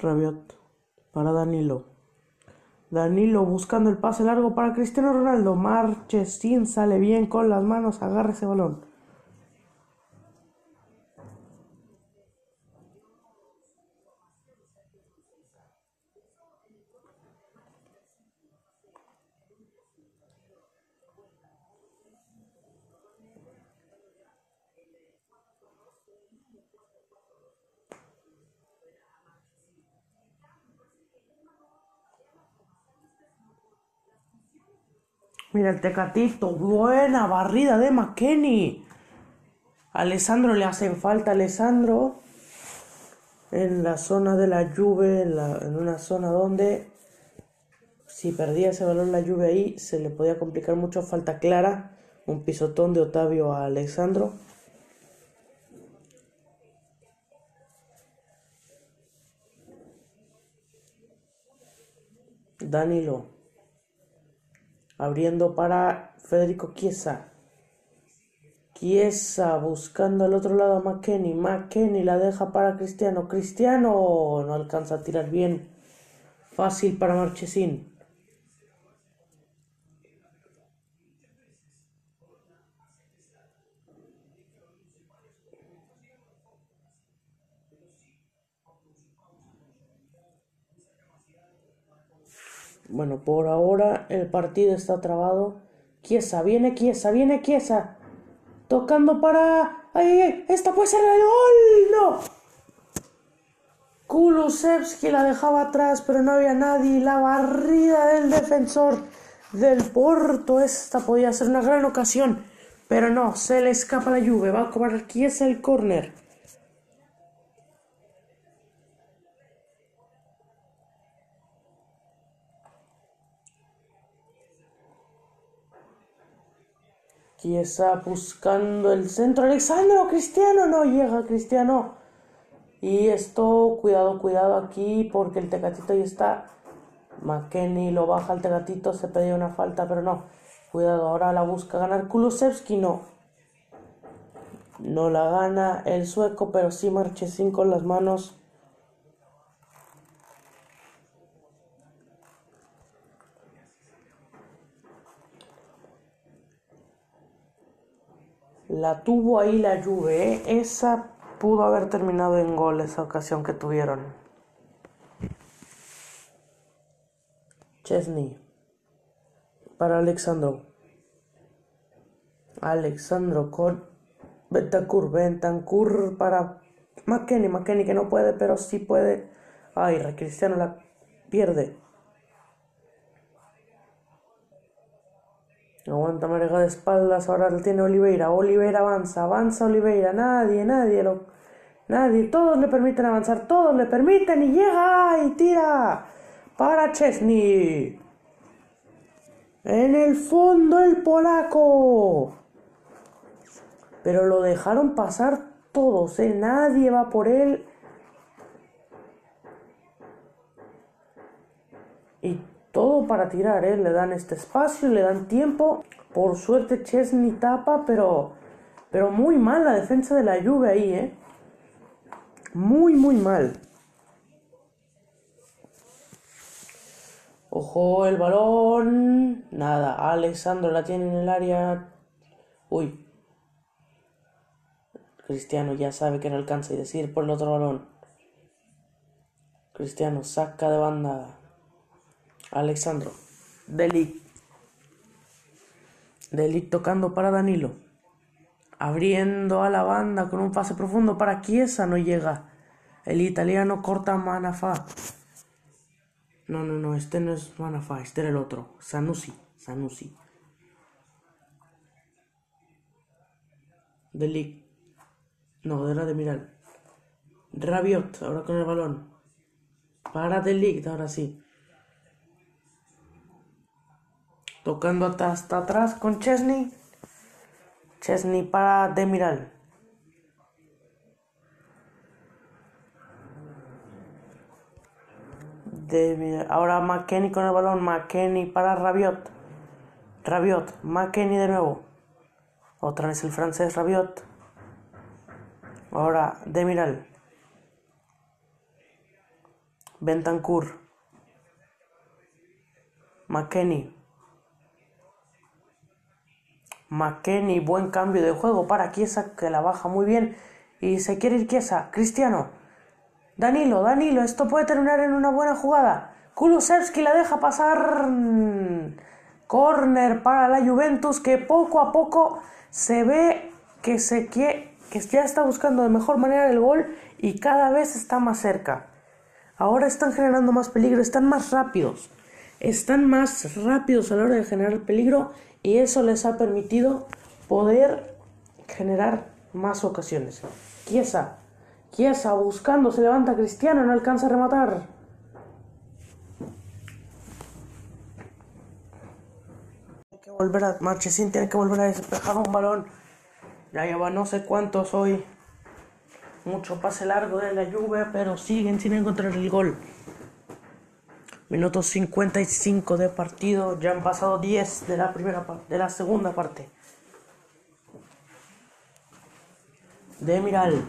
Rabiot. Para Danilo. Danilo buscando el pase largo para Cristiano Ronaldo. Marchesín sale bien con las manos. Agarra ese balón. Mira el tecatito, buena barrida de McKenny. Alessandro le hacen falta Alessandro en la zona de la lluvia, en, una zona donde si perdía ese balón la lluvia ahí se le podía complicar mucho. Falta clara, un pisotón de Otavio a Alessandro. Danilo abriendo para Federico Chiesa. Chiesa buscando al otro lado a McKenny. McKenny la deja para Cristiano. Cristiano no alcanza a tirar bien. Fácil para Marchesín. Bueno, por ahora el partido está trabado. Chiesa, viene Chiesa, viene Chiesa. Tocando para... ¡Ay, ay! ¡Esta puede ser el gol! ¡No! Kulusevski la dejaba atrás, pero no había nadie. La barrida del defensor del Porto. Esta podía ser una gran ocasión. Pero no, se le escapa la lluvia. Va a cobrar Chiesa el córner. Está buscando el centro. Alexandro, Cristiano, no llega Cristiano. Y esto, cuidado, cuidado aquí, porque el Tecatito ya está. McKenny lo baja el Tecatito, se pedía una falta, pero no. Cuidado, ahora la busca ganar Kulusevski, no. No la gana el sueco, pero sí Marchesín con las manos. La tuvo ahí la Juve, ¿eh? esa pudo haber terminado en gol esa ocasión que tuvieron. Chesney para Alexandro. Alexandro con Bentancur, Bentancur para McKenny, McKenny que no puede, pero sí puede. Ay, Cristiano la pierde. Aguanta Marega de espaldas, ahora lo tiene Oliveira. Oliveira avanza, avanza Oliveira. Nadie, nadie, lo, nadie. Todos le permiten avanzar, todos le permiten y llega y tira para Chesney. En el fondo el polaco. Pero lo dejaron pasar todos, ¿eh? Nadie va por él. Y todo para tirar, ¿eh? Le dan este espacio, le dan tiempo. Por suerte Chesney tapa, pero, pero muy mal la defensa de la lluvia ahí, ¿eh? Muy, muy mal. Ojo, el balón. Nada, Alexandro la tiene en el área. Uy. Cristiano ya sabe que no alcanza y decir por el otro balón. Cristiano saca de banda. Alexandro. Delic. Delic tocando para Danilo. Abriendo a la banda con un pase profundo para Chiesa. No llega. El italiano corta Manafá. No, no, no, este no es Manafá, este era el otro. Sanusi, Sanusi. Delic. No, era de Miral. Rabiot, ahora con el balón. Para Delic, ahora sí. Tocando hasta, atrás con Chesney. Chesney para Demiral. ahora McKenny con el balón. McKenny para Rabiot. Rabiot. McKenny de nuevo. Otra vez el francés Rabiot. Ahora Demiral. Bentancur. McKenny. McKenny, buen cambio de juego para Kiesa que la baja muy bien. Y se quiere ir Kiesa. Cristiano. Danilo, Danilo, esto puede terminar en una buena jugada. Kulusevski la deja pasar. Corner para la Juventus que poco a poco se ve que, se que ya está buscando de mejor manera el gol y cada vez está más cerca. Ahora están generando más peligro, están más rápidos. Están más rápidos a la hora de generar peligro y eso les ha permitido poder generar más ocasiones. Chiesa Chiesa buscando, se levanta Cristiano, no alcanza a rematar. Tiene que volver a Marchesín tiene que volver a despejar un balón. Ya lleva no sé cuántos hoy. Mucho pase largo de la lluvia, pero siguen sin encontrar el gol. Minutos 55 de partido, ya han pasado 10 de la primera de la segunda parte. Demiral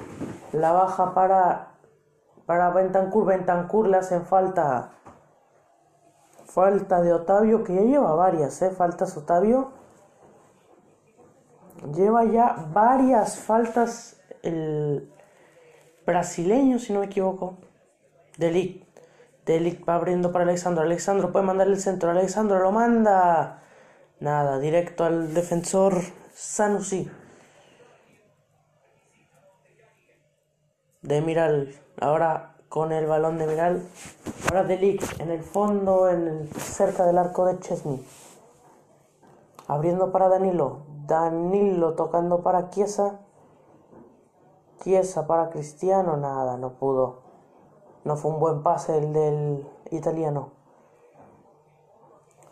la baja para, para Bentancur. Bentancur le hacen falta. Falta de Otavio, que ya lleva varias, ¿eh? Faltas Otavio. Lleva ya varias faltas el brasileño, si no me equivoco. Delic. Delic va abriendo para Alexandro. Alexandro puede mandar el centro. Alexandro lo manda. Nada, directo al defensor Sanusi. de Miral, ahora con el balón de Miral, ahora de Lick en el fondo, en cerca del arco de Chesney, abriendo para Danilo, Danilo tocando para Chiesa, Chiesa para Cristiano, nada, no pudo, no fue un buen pase el del italiano.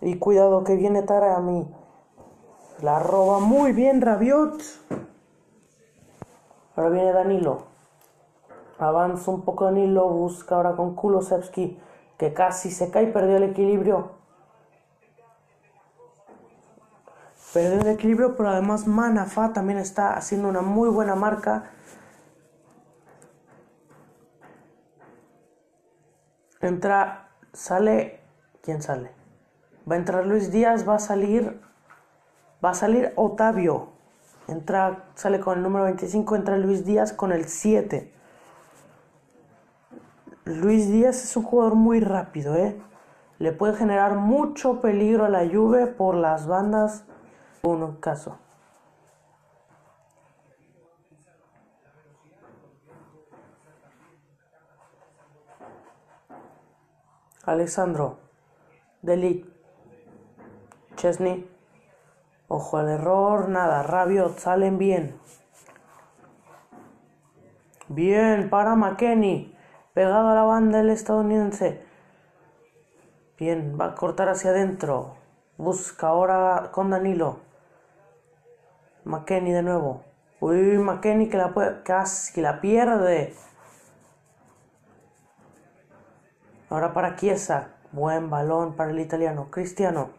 Y cuidado que viene Tara a mí. La roba muy bien Rabiot. Ahora viene Danilo. Avanza un poco Danilo, busca ahora con Kulosevski, que casi se cae y perdió el equilibrio. Perdió el equilibrio, pero además Manafa también está haciendo una muy buena marca. Entra, sale, ¿quién sale? Va a entrar Luis Díaz, va a salir, va a salir Otavio. Entra, sale con el número 25, entra Luis Díaz con el 7. Luis Díaz es un jugador muy rápido, ¿eh? Le puede generar mucho peligro a la Juve por las bandas. Un caso. Alessandro, Delic, Chesney, ojo al error, nada, Rabiot, salen bien. Bien, para McKenny pegado a la banda el estadounidense. Bien, va a cortar hacia adentro. Busca ahora con Danilo. McKenny de nuevo. Uy, McKenny que la puede, casi la pierde. Ahora para Chiesa. Buen balón para el italiano. Cristiano.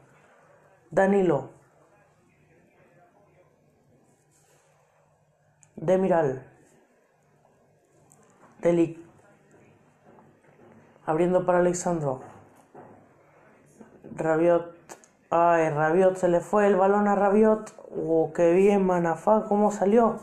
Danilo. Demiral. Delic abriendo para Alexandro. Rabiot. Ay, Rabiot, se le fue el balón a Rabiot. Oh, qué bien, Manafá, cómo salió.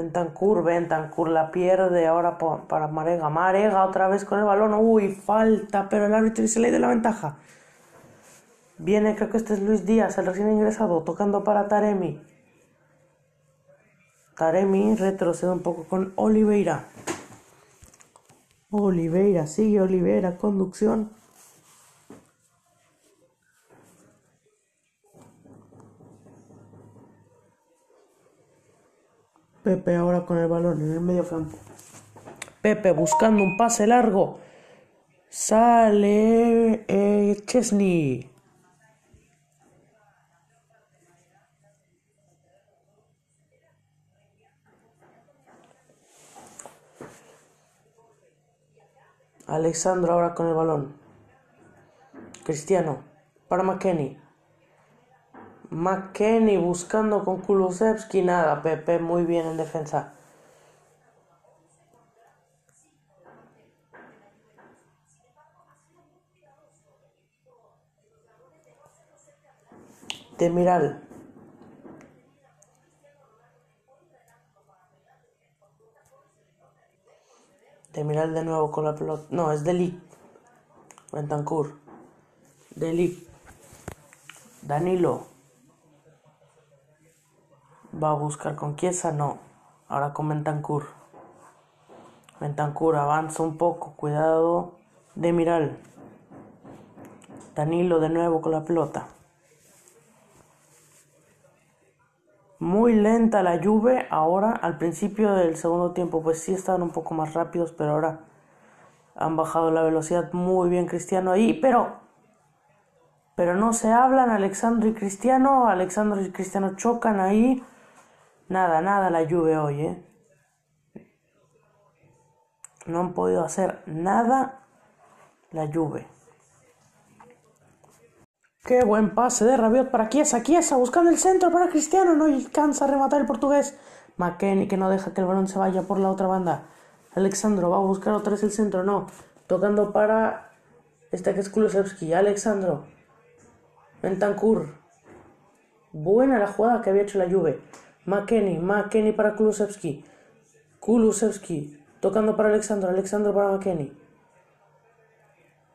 Bentancur, Bentancur la pierde ahora para Marega. Marega otra vez con el balón. Uy, falta, pero el árbitro se le de la ventaja. Viene, creo que este es Luis Díaz, el recién ingresado, tocando para Taremi. Taremi retrocede un poco con Oliveira. Oliveira, sigue Oliveira, conducción. Pepe ahora con el balón en el medio campo. Pepe buscando un pase largo. Sale eh, Chesney. Alexandro ahora con el balón. Cristiano. Para McKenny. McKenny buscando con Kulusevski. Nada, Pepe muy bien en defensa. Demiral. Demiral de nuevo con la pelota. No, es Delic. Bentancur. Delic. Danilo. Va a buscar con no. Ahora con Bentancur. Bentancur avanza un poco, cuidado. Demiral. Danilo de nuevo con la pelota. Muy lenta la lluvia ahora, al principio del segundo tiempo pues sí estaban un poco más rápidos, pero ahora han bajado la velocidad muy bien Cristiano ahí, pero pero no se hablan Alexandro y Cristiano, Alexandro y Cristiano chocan ahí. Nada, nada la lluvia hoy, ¿eh? No han podido hacer nada la lluvia. Qué buen pase de Rabiot para Chiesa. Chiesa buscando el centro para Cristiano. No alcanza a rematar el portugués. McKenny que no deja que el balón se vaya por la otra banda. Alexandro va a buscar otra vez el centro. No. Tocando para este que es Kulusevski. Alexandro. Bentancur. Buena la jugada que había hecho la Juve. McKenny. McKenny para Kulusevski. Kulusevski. Tocando para Alexandro. Alexandro para McKenny.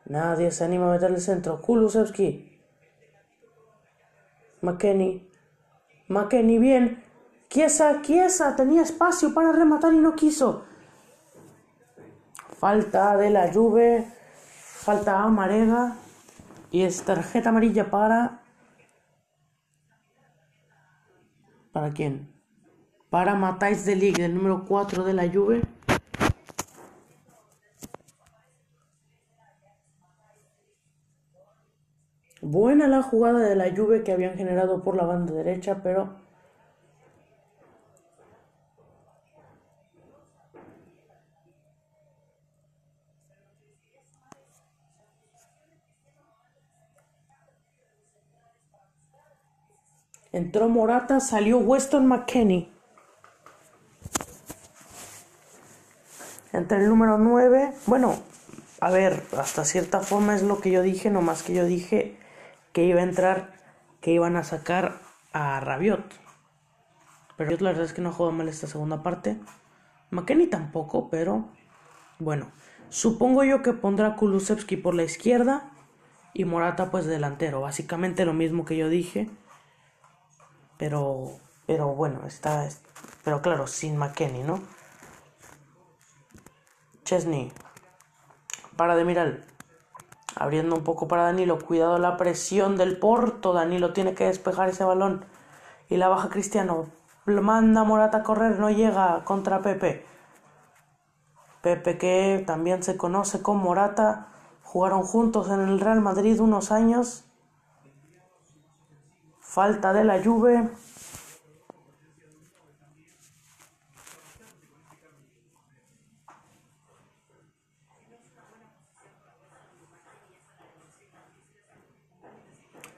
Nadie se anima a meter el centro. Kulusevski. McKenny. McKenny, bien. Chiesa, Chiesa, tenía espacio para rematar y no quiso. Falta de la Juve. Falta a Marega. Y es tarjeta amarilla para... ¿Para quién? Para Matáis de Ligue, el número 4 de la Juve. Buena la jugada de la lluvia que habían generado por la banda derecha, pero Entró Morata, salió Weston McKenney. Entre el número 9, bueno, a ver, hasta cierta forma es lo que yo dije, nomás que yo dije que iba a entrar, que iban a sacar a Rabiot. Pero la verdad es que no jugó mal esta segunda parte. McKenny tampoco, pero bueno. Supongo yo que pondrá Kulusevski por la izquierda y Morata pues delantero. Básicamente lo mismo que yo dije. Pero, pero bueno, está, pero claro, sin McKenny, ¿no? Chesney. Para de mirar. Abriendo un poco para Danilo. Cuidado la presión del Porto. Danilo tiene que despejar ese balón. Y la baja Cristiano. Manda Morata a correr. No llega contra Pepe. Pepe que también se conoce con Morata. Jugaron juntos en el Real Madrid unos años. Falta de la Juve.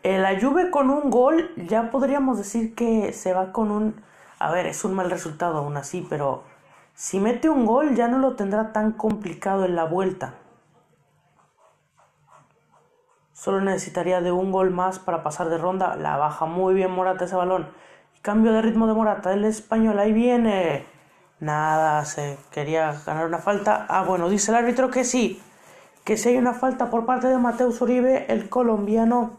la Juve con un gol, ya podríamos decir que se va con un... A ver, es un mal resultado aún así, pero si mete un gol ya no lo tendrá tan complicado en la vuelta. Solo necesitaría de un gol más para pasar de ronda. La baja muy bien Morata ese balón. cambio de ritmo de Morata. El español ahí viene. Nada, se quería ganar una falta. Ah, bueno, dice el árbitro que sí. Que si hay una falta por parte de Mateus Uribe, el colombiano.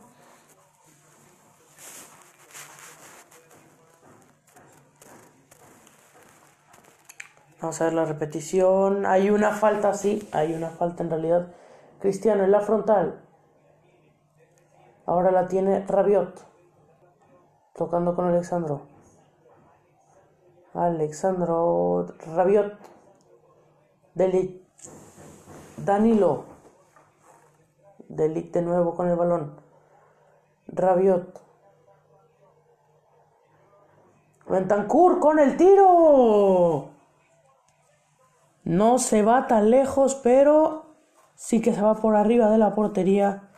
Vamos a ver la repetición. Hay una falta, sí, hay una falta en realidad. Cristiano en la frontal. Ahora la tiene Rabiot. Tocando con Alexandro. Alexandro Rabiot. Delit. Danilo. Delit de nuevo con el balón. Rabiot. Ventancur con el tiro. No se va tan lejos, pero sí que se va por arriba de la portería.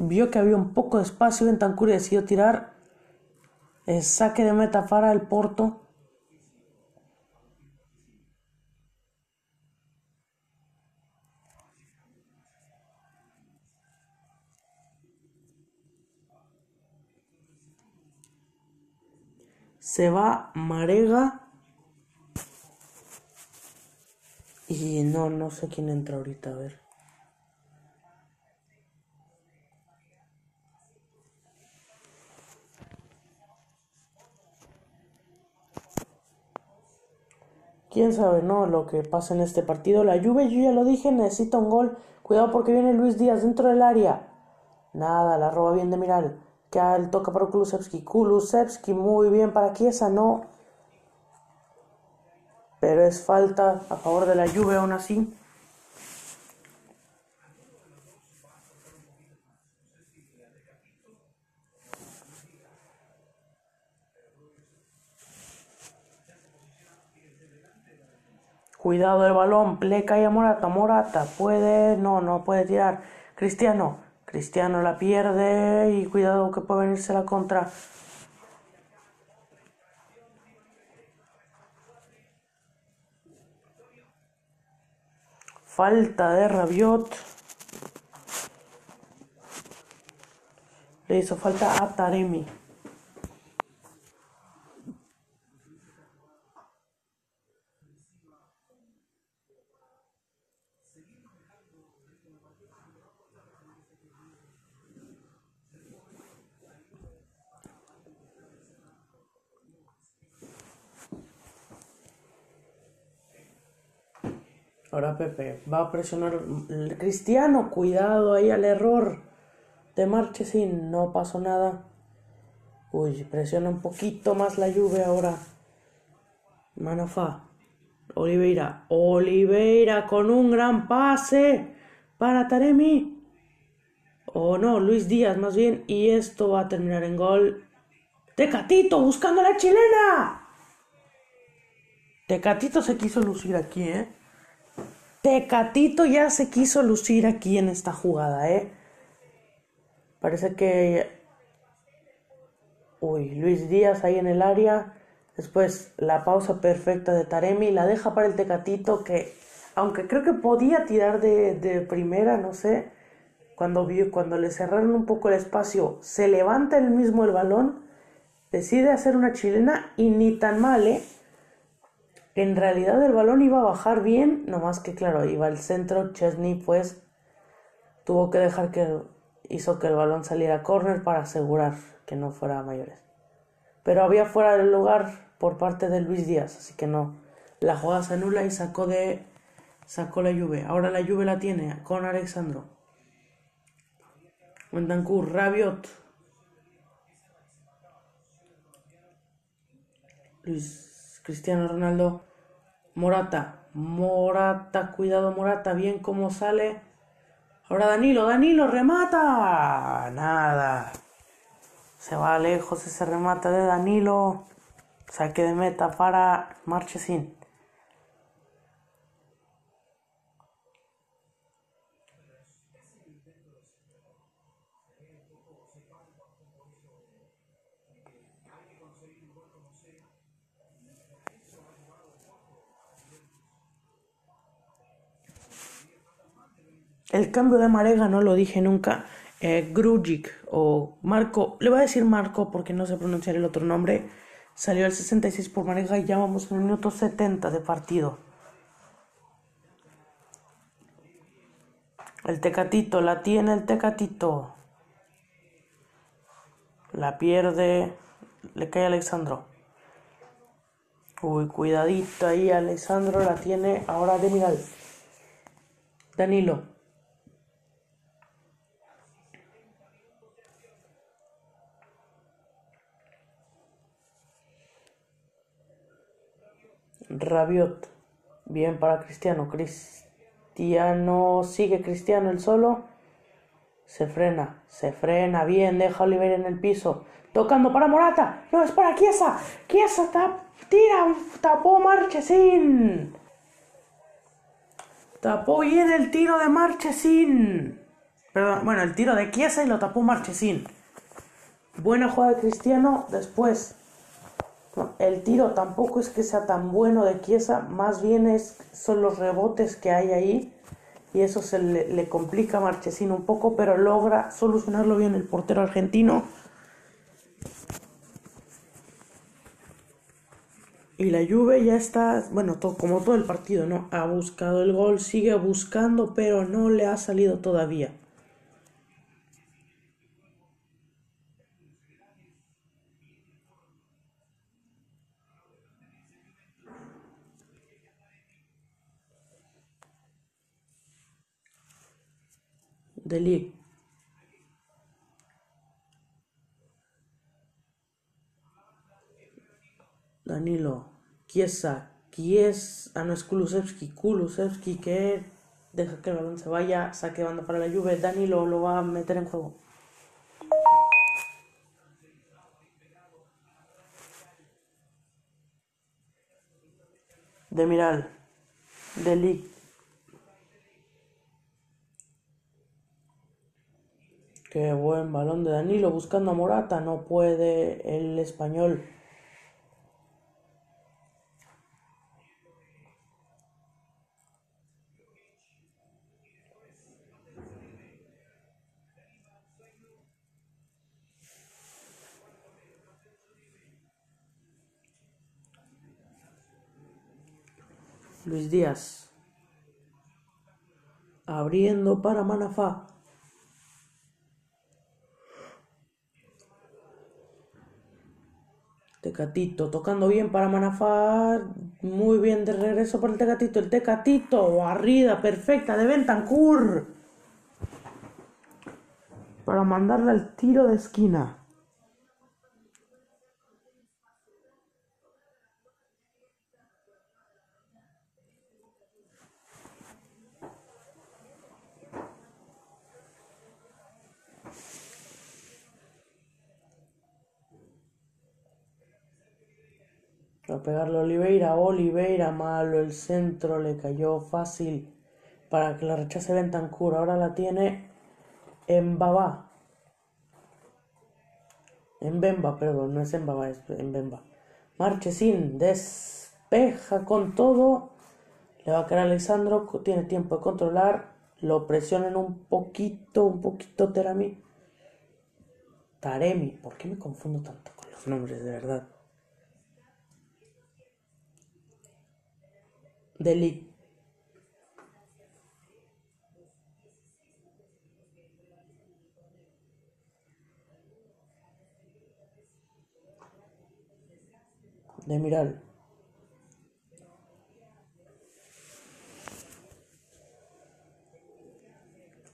Vio que había un poco de espacio y Bentancur decidió tirar el saque de meta para el Porto. Se va Marega. Y no, no sé quién entra ahorita, a ver. Quién sabe, ¿no? Lo que pasa en este partido. La Juve, yo ya lo dije, necesita un gol. Cuidado porque viene Luis Díaz dentro del área. Nada, la roba bien de Miral. Que el toca para Kulusevski. Kulusevski, muy bien para Chiesa, no. Pero es falta a favor de la Juve aún así. Cuidado el balón, pleca y a Morata, Morata, puede, no, no puede tirar. Cristiano, Cristiano la pierde y cuidado que puede venirse la contra. Falta de Rabiot. Le hizo falta a Taremi. Ahora Pepe va a presionar Cristiano, cuidado ahí al error de Marchesín, no pasó nada. Uy, presiona un poquito más la lluvia ahora. Manafá. Oliveira. Oliveira con un gran pase para Taremi. O oh, no, Luis Díaz más bien. Y esto va a terminar en gol. Tecatito buscando a la chilena. Tecatito se quiso lucir aquí, ¿eh? Tecatito ya se quiso lucir aquí en esta jugada, ¿eh? Parece que... Uy, Luis Díaz ahí en el área. Después la pausa perfecta de Taremi. La deja para el Tecatito que, aunque creo que podía tirar de, primera, no sé. Cuando, vio, cuando le cerraron un poco el espacio, se levanta él mismo el balón. Decide hacer una chilena y ni tan mal, ¿eh? En realidad el balón iba a bajar bien, nomás que claro, iba al centro, Chesney pues tuvo que dejar que hizo que el balón saliera a córner para asegurar que no fuera a mayores. Pero había fuera del lugar por parte de Luis Díaz, así que no. La jugada se anula y sacó de sacó la lluvia. Ahora la lluvia la tiene con Alexandro. Wendancourt, Rabiot. Luis Cristiano Ronaldo Morata, Morata, cuidado Morata, bien como sale. Ahora Danilo, Danilo, remata. Nada. Se va lejos ese remata de Danilo. Saque de meta para Marchesín. El cambio de Marega no lo dije nunca. Eh, Grujic o Marco, le voy a decir Marco porque no sé pronunciar el otro nombre. Salió el 66 por Marenga y ya vamos en el minuto 70 de partido. El Tecatito, la tiene el Tecatito. La pierde, le cae a Alexandro. Uy, cuidadito ahí, Alexandro la tiene ahora de Miral. Danilo. Rabiot. Bien para Cristiano. Cristiano sigue Cristiano el solo. Se frena, se frena bien, deja a Oliver en el piso. Tocando para Morata. No, es para Chiesa. Chiesa tira, tapó Marchesín. Tapó bien el tiro de Marchesín. Perdón, bueno, el tiro de Chiesa y lo tapó Marchesín. Buena jugada de Cristiano. Después el tiro tampoco es que sea tan bueno de Chiesa, más bien es, son los rebotes que hay ahí y eso se le, complica a Marchesín un poco, pero logra solucionarlo bien el portero argentino. Y la Juve ya está, bueno, como todo el partido, ¿no? Ha buscado el gol, sigue buscando, pero no le ha salido todavía. De Danilo, Kiesa, Kies, ah no es Kulusevski, Kulusevski que deja que el balón se vaya, saque banda para la lluvia, Danilo lo va a meter en juego. De Miral, Qué buen balón de Danilo buscando a Morata. No puede el español. Luis Díaz. Abriendo para Manafá. Tecatito, tocando bien para Manafar. Muy bien de regreso para el Tecatito. El Tecatito, barrida perfecta de Bentancur. Para mandarle al tiro de esquina. Pegarle Oliveira, Oliveira malo, el centro le cayó fácil para que la rechace Bentancur. Ahora la tiene en Baba. En Bemba, perdón, no es en Baba, es en Bemba. Marchesín despeja con todo. Le va a caer a Alexandro, tiene tiempo de controlar. Lo presionan un poquito, un poquito Terami. Taremi, ¿por qué me confundo tanto con los nombres de verdad? De De mirar.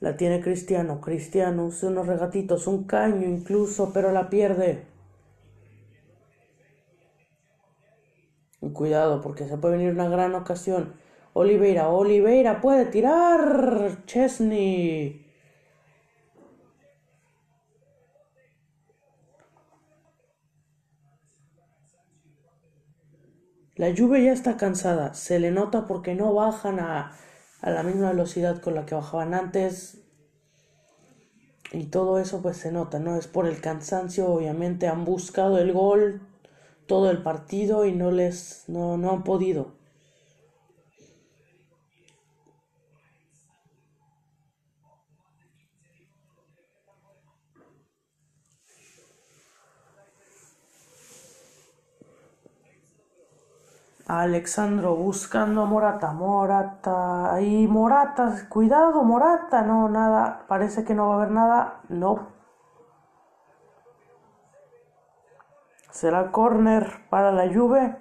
La tiene Cristiano. Cristiano usa unos regatitos, un caño incluso, pero la pierde. Cuidado, porque se puede venir una gran ocasión. Oliveira, Oliveira puede tirar. Chesney. La lluvia ya está cansada, se le nota porque no bajan a, a, la misma velocidad con la que bajaban antes. Y todo eso pues se nota, ¿no? Es por el cansancio, obviamente han buscado el gol, todo el partido y no les no, no han podido. Alexandro buscando a Morata, Morata, ahí Morata, cuidado Morata, no, nada, parece que no va a haber nada, no. Será corner para la Juve.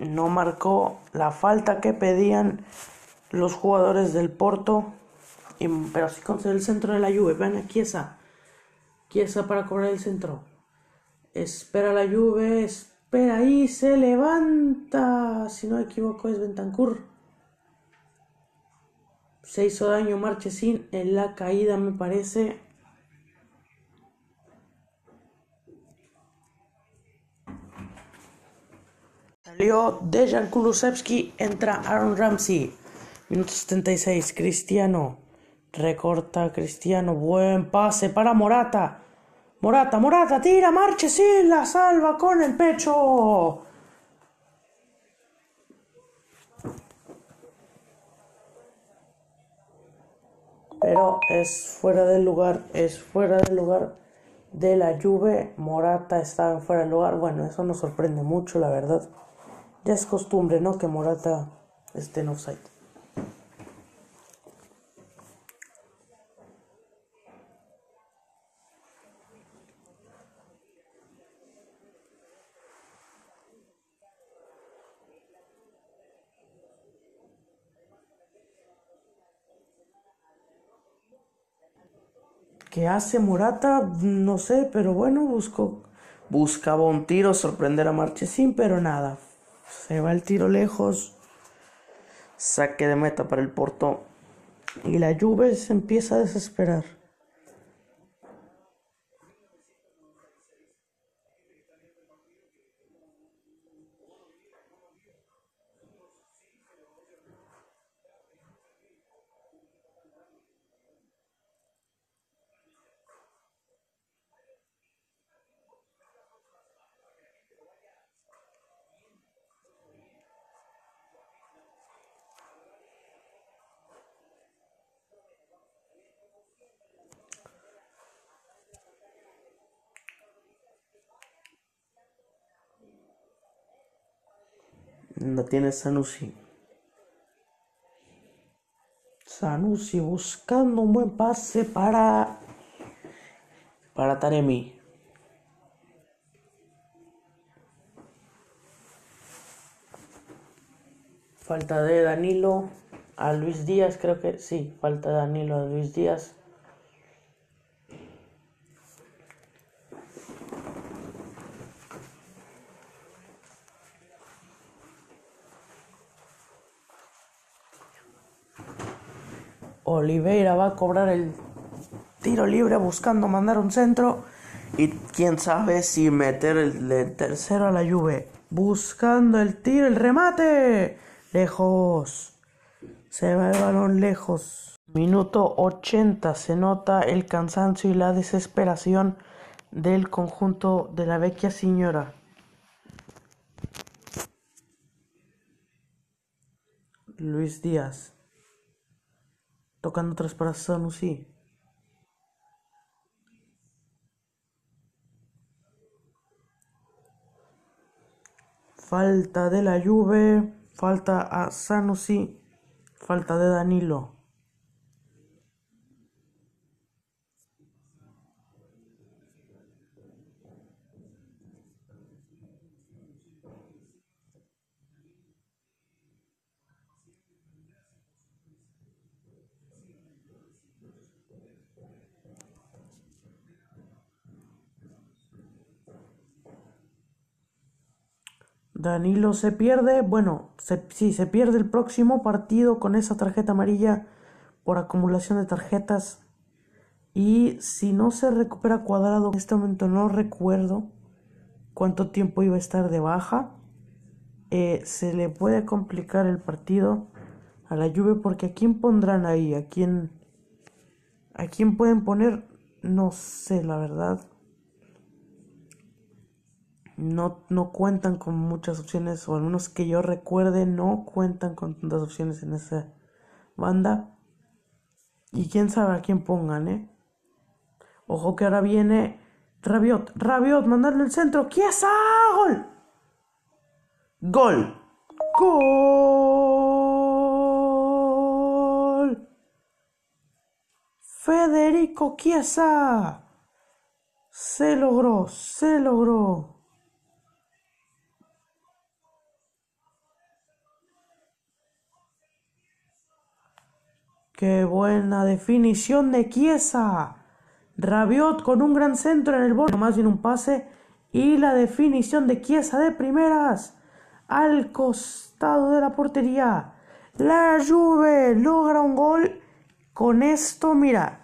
no marcó la falta que pedían los jugadores del Porto, pero sí concedió el centro de la Juve. Ven a Chiesa, Chiesa para cobrar el centro. Espera la Juve, espera ahí, se levanta. Si no me equivoco es Bentancur. Se hizo daño Marchesín en la caída, me parece. Salió Dejan Kulusevski, entra Aaron Ramsey. Minuto 76, Cristiano. Recorta Cristiano, buen pase para Morata. Morata, Morata, tira, marche, sí, la salva con el pecho. Pero es fuera del lugar, es fuera del lugar de la Juve. Morata estaba fuera del lugar. Bueno, eso nos sorprende mucho, la verdad. Ya es costumbre, ¿no? Que Morata esté en offside. ¿Qué hace Morata? No sé, pero bueno, buscó, buscaba un tiro, sorprender a Marchesín, pero nada, se va el tiro lejos. Saque de meta para el Porto. Y la Juve se empieza a desesperar. La tiene Sanusi. Sanusi buscando un buen pase para para Taremi. Falta de Danilo a Luis Díaz, creo que sí, falta de Danilo a Luis Díaz. Oliveira va a cobrar el tiro libre buscando mandar un centro. Y quién sabe si meter el, tercero a la lluvia. Buscando el tiro, el remate. Lejos. Se va el balón lejos. Minuto 80. Se nota el cansancio y la desesperación del conjunto de la vecchia señora. Luis Díaz. Tocando atrás para Sanusi. Falta de la Juve, falta a Sanusi, falta de Danilo. Danilo se pierde, bueno, sí, se pierde el próximo partido con esa tarjeta amarilla por acumulación de tarjetas. Y si no se recupera cuadrado, en este momento no recuerdo cuánto tiempo iba a estar de baja. Eh, se le puede complicar el partido a la lluvia porque a quién pondrán ahí, a quién, a quién pueden poner, no sé la verdad. No, no cuentan con muchas opciones, o al menos que yo recuerde, no cuentan con tantas opciones en esa banda. Y quién sabe a quién pongan, ¿eh? Ojo que ahora viene Rabiot. Rabiot, mandarle el centro. ¡Kiesa! ¡Gol! ¡Gol! ¡Gol! Federico Chiesa. Se logró, se logró. Qué buena definición de Chiesa. Rabiot con un gran centro en el borde, más bien un pase. Y la definición de Chiesa de primeras al costado de la portería. La Juve logra un gol. Con esto, mira,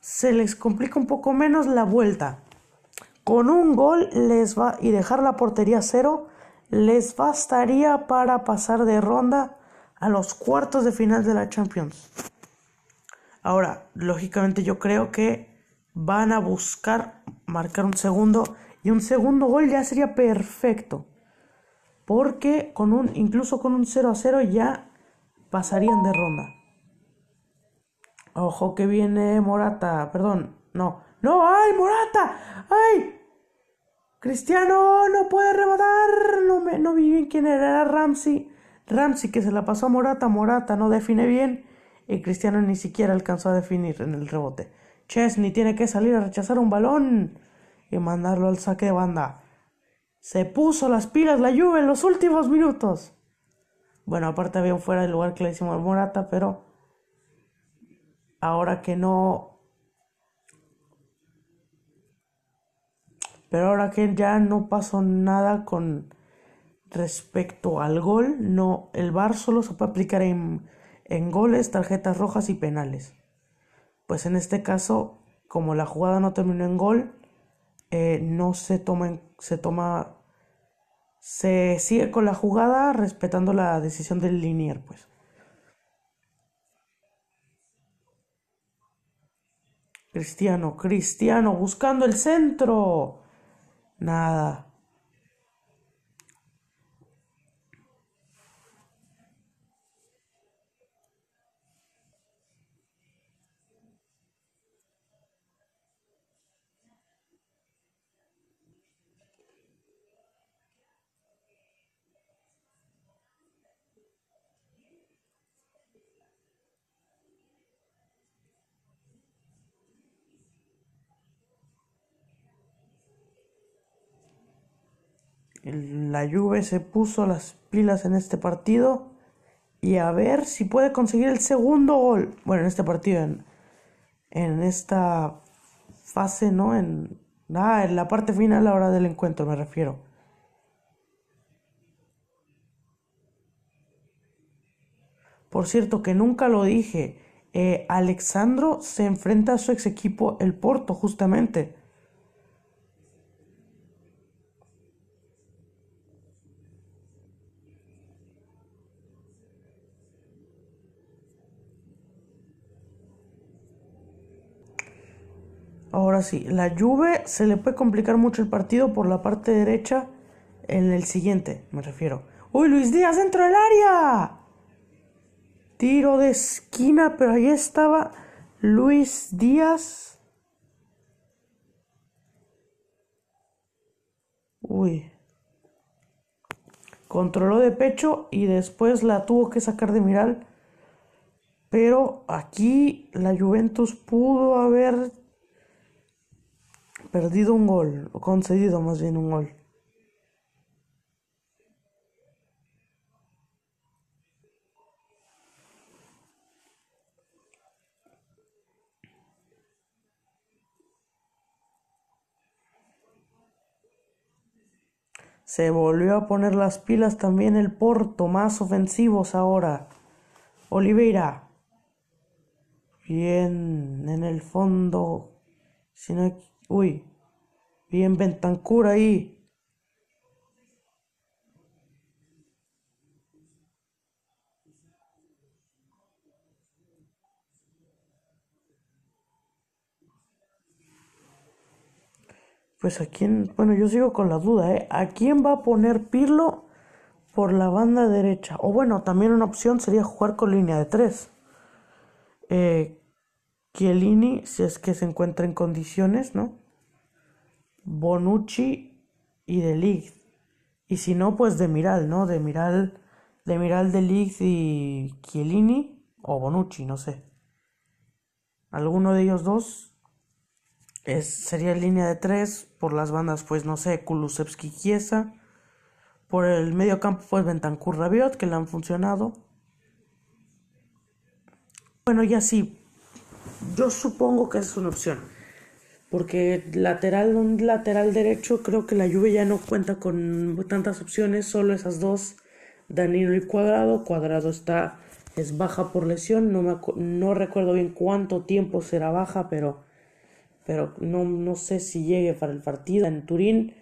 se les complica un poco menos la vuelta. Con un gol les va y dejar la portería cero les bastaría para pasar de ronda a los cuartos de final de la Champions. Ahora, lógicamente yo creo que van a buscar marcar un segundo y un segundo gol ya sería perfecto. Porque con un incluso con un 0 a 0 ya pasarían de ronda. Ojo que viene Morata, perdón, no. No, ay, Morata. Ay. Cristiano no puede rematar. No me no vi bien quién era, era Ramsey. Ramsey que se la pasó a Morata, Morata no define bien y Cristiano ni siquiera alcanzó a definir en el rebote. Chesney tiene que salir a rechazar un balón y mandarlo al saque de banda. Se puso las pilas la Juve en los últimos minutos. Bueno, aparte había fuera del lugar que le hicimos Morata, pero ahora que no pero ahora que ya no pasó nada con respecto al gol, no, el VAR solo se puede aplicar en, en goles, tarjetas rojas y penales. Pues en este caso, como la jugada no terminó en gol, eh, no se toma, se toma, se sigue con la jugada respetando la decisión del linier, pues. Cristiano, Cristiano, buscando el centro. Nada. La Juve se puso las pilas en este partido y a ver si puede conseguir el segundo gol. Bueno, en este partido, en, en esta fase, ¿no? En, ah, en la parte final ahora del encuentro me refiero. Por cierto, que nunca lo dije. Eh, Alexandro se enfrenta a su ex equipo, el Porto, justamente. Ahora sí, la Juve se le puede complicar mucho el partido por la parte derecha en el siguiente, me refiero. ¡Uy, Luis Díaz dentro del área! Tiro de esquina, pero ahí estaba Luis Díaz. Uy. Controló de pecho y después la tuvo que sacar de miral. Pero aquí la Juventus pudo haber perdido un gol, o concedido más bien un gol. Se volvió a poner las pilas también el Porto, más ofensivos ahora. Oliveira. Bien en el fondo. Si no Uy, bien Bentancur ahí. Pues a quién, bueno, yo sigo con la duda, ¿eh? ¿A quién va a poner Pirlo por la banda derecha? O bueno, también una opción sería jugar con línea de tres. Eh, Chiellini, si es que se encuentra en condiciones, ¿no? Bonucci y De Ligt. Y si no, pues de Miral, ¿no? De Miral, de Miral, De y Chiellini o Bonucci, no sé. Alguno de ellos dos es, sería línea de tres. Por las bandas, pues no sé, Kulusevski Chiesa. Por el medio campo, pues Bentancur Rabiot, que le han funcionado. Bueno, ya sí. Yo supongo que es una opción. Porque lateral, un lateral derecho, creo que la Juve ya no cuenta con tantas opciones, solo esas dos, Danilo y Cuadrado. Cuadrado está, es baja por lesión, no, me, no recuerdo bien cuánto tiempo será baja, pero, pero no, no sé si llegue para el partido en Turín.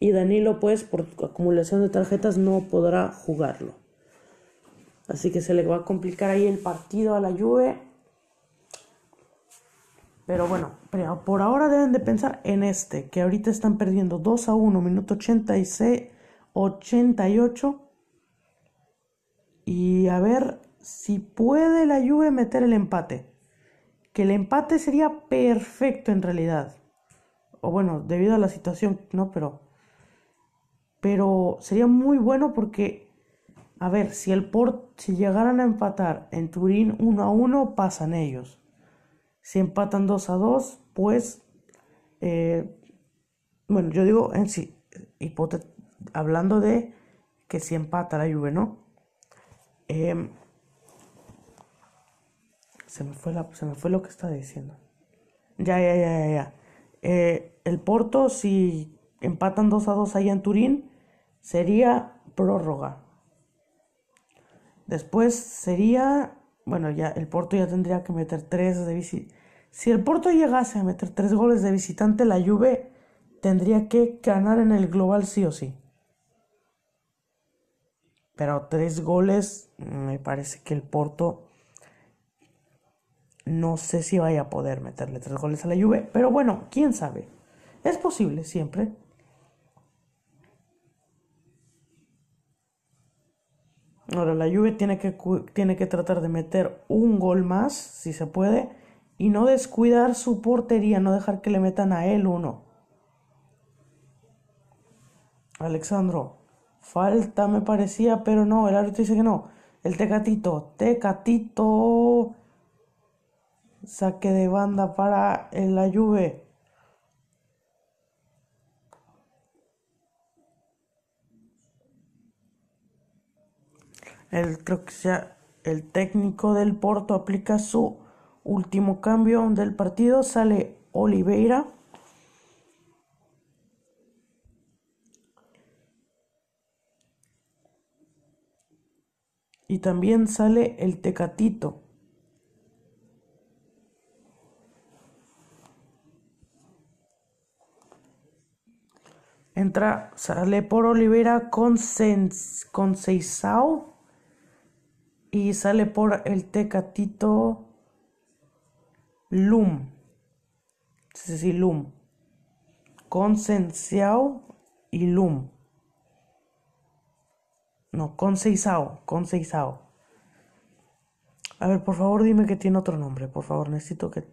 Y Danilo, pues, por acumulación de tarjetas, no podrá jugarlo. Así que se le va a complicar ahí el partido a la Juve. Pero bueno, por ahora deben de pensar en este, que ahorita están perdiendo 2 a 1, minuto 86, 88. Y a ver si puede la Juve meter el empate. Que el empate sería perfecto en realidad. O bueno, debido a la situación, no, pero... Pero sería muy bueno porque, a ver, si el Port, si llegaran a empatar en Turín 1 a 1, pasan ellos. Si empatan 2 a 2, pues, eh, bueno, yo digo en sí, hablando de que si empata la Juve, ¿no? Eh, se, me fue la, se me fue lo que estaba diciendo. Ya, ya, ya, ya, ya. Eh, el Porto, si empatan 2 a 2 ahí en Turín, sería prórroga. Después sería bueno, ya el Porto ya tendría que meter tres de visitante. Si el Porto llegase a meter tres goles de visitante, la Juve tendría que ganar en el global sí o sí. Pero tres goles, me parece que el Porto no sé si vaya a poder meterle tres goles a la Juve. Pero bueno, quién sabe. Es posible siempre. Ahora la Juve tiene que, tiene que tratar de meter un gol más, si se puede, y no descuidar su portería, no dejar que le metan a él uno. Alexandro, falta me parecía, pero no, el árbitro dice que no. El Tecatito, Tecatito, saque de banda para la Juve. El, el técnico del Porto aplica su último cambio del partido. Sale Oliveira. Y también sale el Tecatito. Entra, sale por Oliveira con, con Seisao y sale por el Tecatito Lum. Sí, sí, Lum. Y Lum. No, Conceizao, Conceizao. A ver, por favor, dime que tiene otro nombre, por favor, necesito que...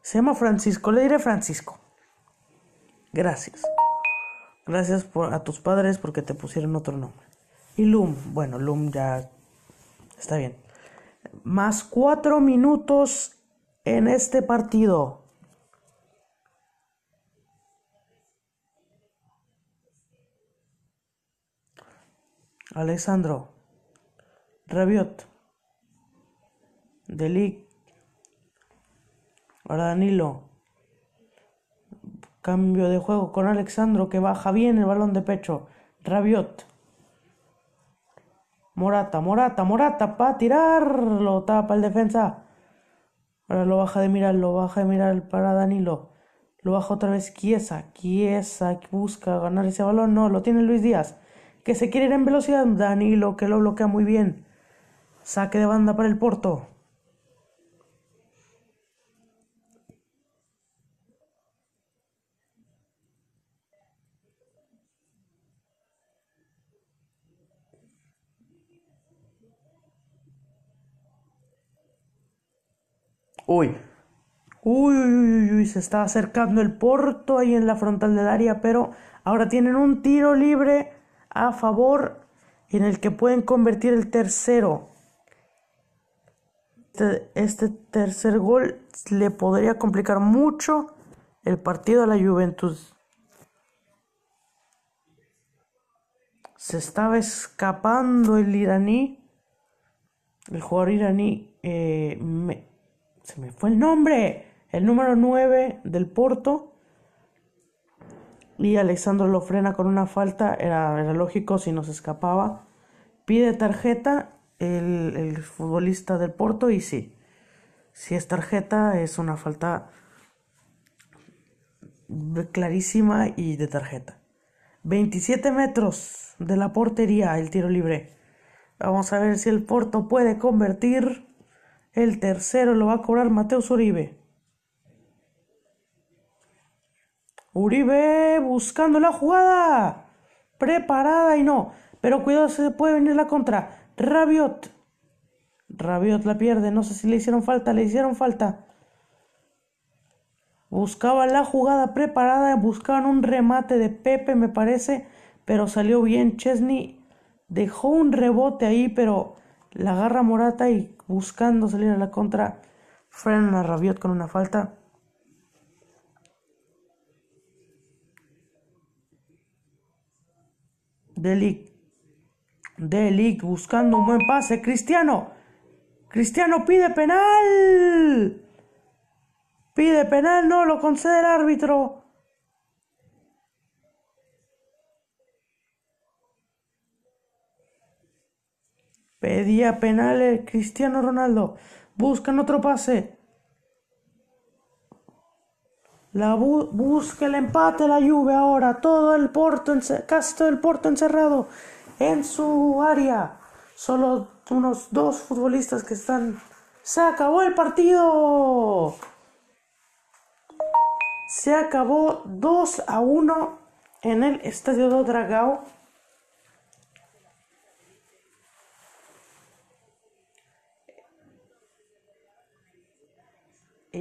Se llama Francisco, le diré Francisco. Gracias. Gracias por, a tus padres porque te pusieron otro nombre. Y Lum, bueno, Lum ya Está bien. Más cuatro minutos en este partido. Alessandro. Rabiot. Delic. Ahora Danilo. Cambio de juego con Alexandro que baja bien el balón de pecho. Rabiot. Morata, Morata, Morata, para tirar, lo tapa el defensa. Ahora lo baja de mirar, lo baja de mirar para Danilo. Lo baja otra vez Chiesa, Chiesa busca ganar ese balón, no, lo tiene Luis Díaz. Que se quiere ir en velocidad, Danilo que lo bloquea muy bien. Saque de banda para el Porto. Uy. Uy, uy, uy, uy, se está acercando el Porto ahí en la frontal del área, pero ahora tienen un tiro libre a favor en el que pueden convertir el tercero. Este, este tercer gol le podría complicar mucho el partido a la Juventus. Se estaba escapando el iraní. El jugador iraní. Eh, se me fue el nombre. El número 9 del Porto. Y Alexandro lo frena con una falta. Era, era lógico si nos escapaba. Pide tarjeta el, el, futbolista del Porto. Y sí. Si es tarjeta, es una falta clarísima y de tarjeta. 27 metros de la portería el tiro libre. Vamos a ver si el Porto puede convertir. El tercero lo va a cobrar Mateus Uribe. Uribe buscando la jugada. Preparada y no. Pero cuidado, se puede venir la contra. Rabiot. Rabiot la pierde. No sé si le hicieron falta. Le hicieron falta. Buscaba la jugada preparada. Buscaban un remate de Pepe, me parece. Pero salió bien. Chesney dejó un rebote ahí, pero la agarra Morata y buscando salir a la contra. Frenan a Rabiot con una falta. Delic. Delic buscando un buen pase. Cristiano. Cristiano pide penal. Pide penal, no lo concede el árbitro. Pedía penal el Cristiano Ronaldo. Buscan otro pase. La busca el empate, la lluvia ahora. Todo el Porto, casi todo el Porto encerrado en su área. Solo unos dos futbolistas que están. Se acabó el partido. Se acabó 2 a 1 en el Estadio Dragao.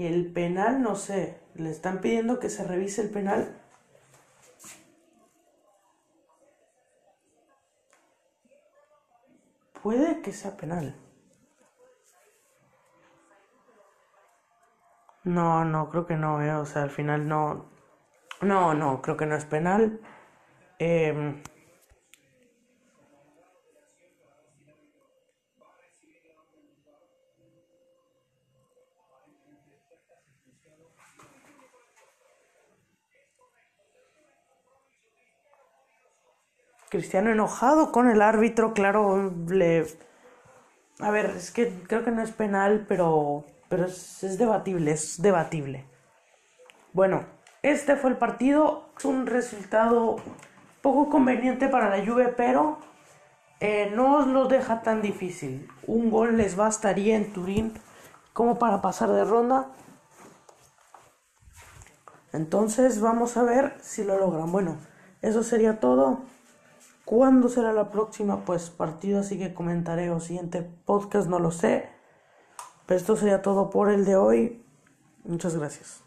El penal, no sé, le están pidiendo que se revise el penal. Puede que sea penal. No, no, creo que no, eh. O sea, al final no. No, no, creo que no es penal. Eh, Cristiano enojado con el árbitro, claro, le... A ver, es que creo que no es penal, pero, pero es, debatible, es debatible. Bueno, este fue el partido, es un resultado poco conveniente para la Juve, pero eh, no os lo deja tan difícil. Un gol les bastaría en Turín como para pasar de ronda. Entonces vamos a ver si lo logran. Bueno, eso sería todo. ¿Cuándo será la próxima? Pues partido, así que comentaré o siguiente podcast, no lo sé. Pero esto sería todo por el de hoy. Muchas gracias.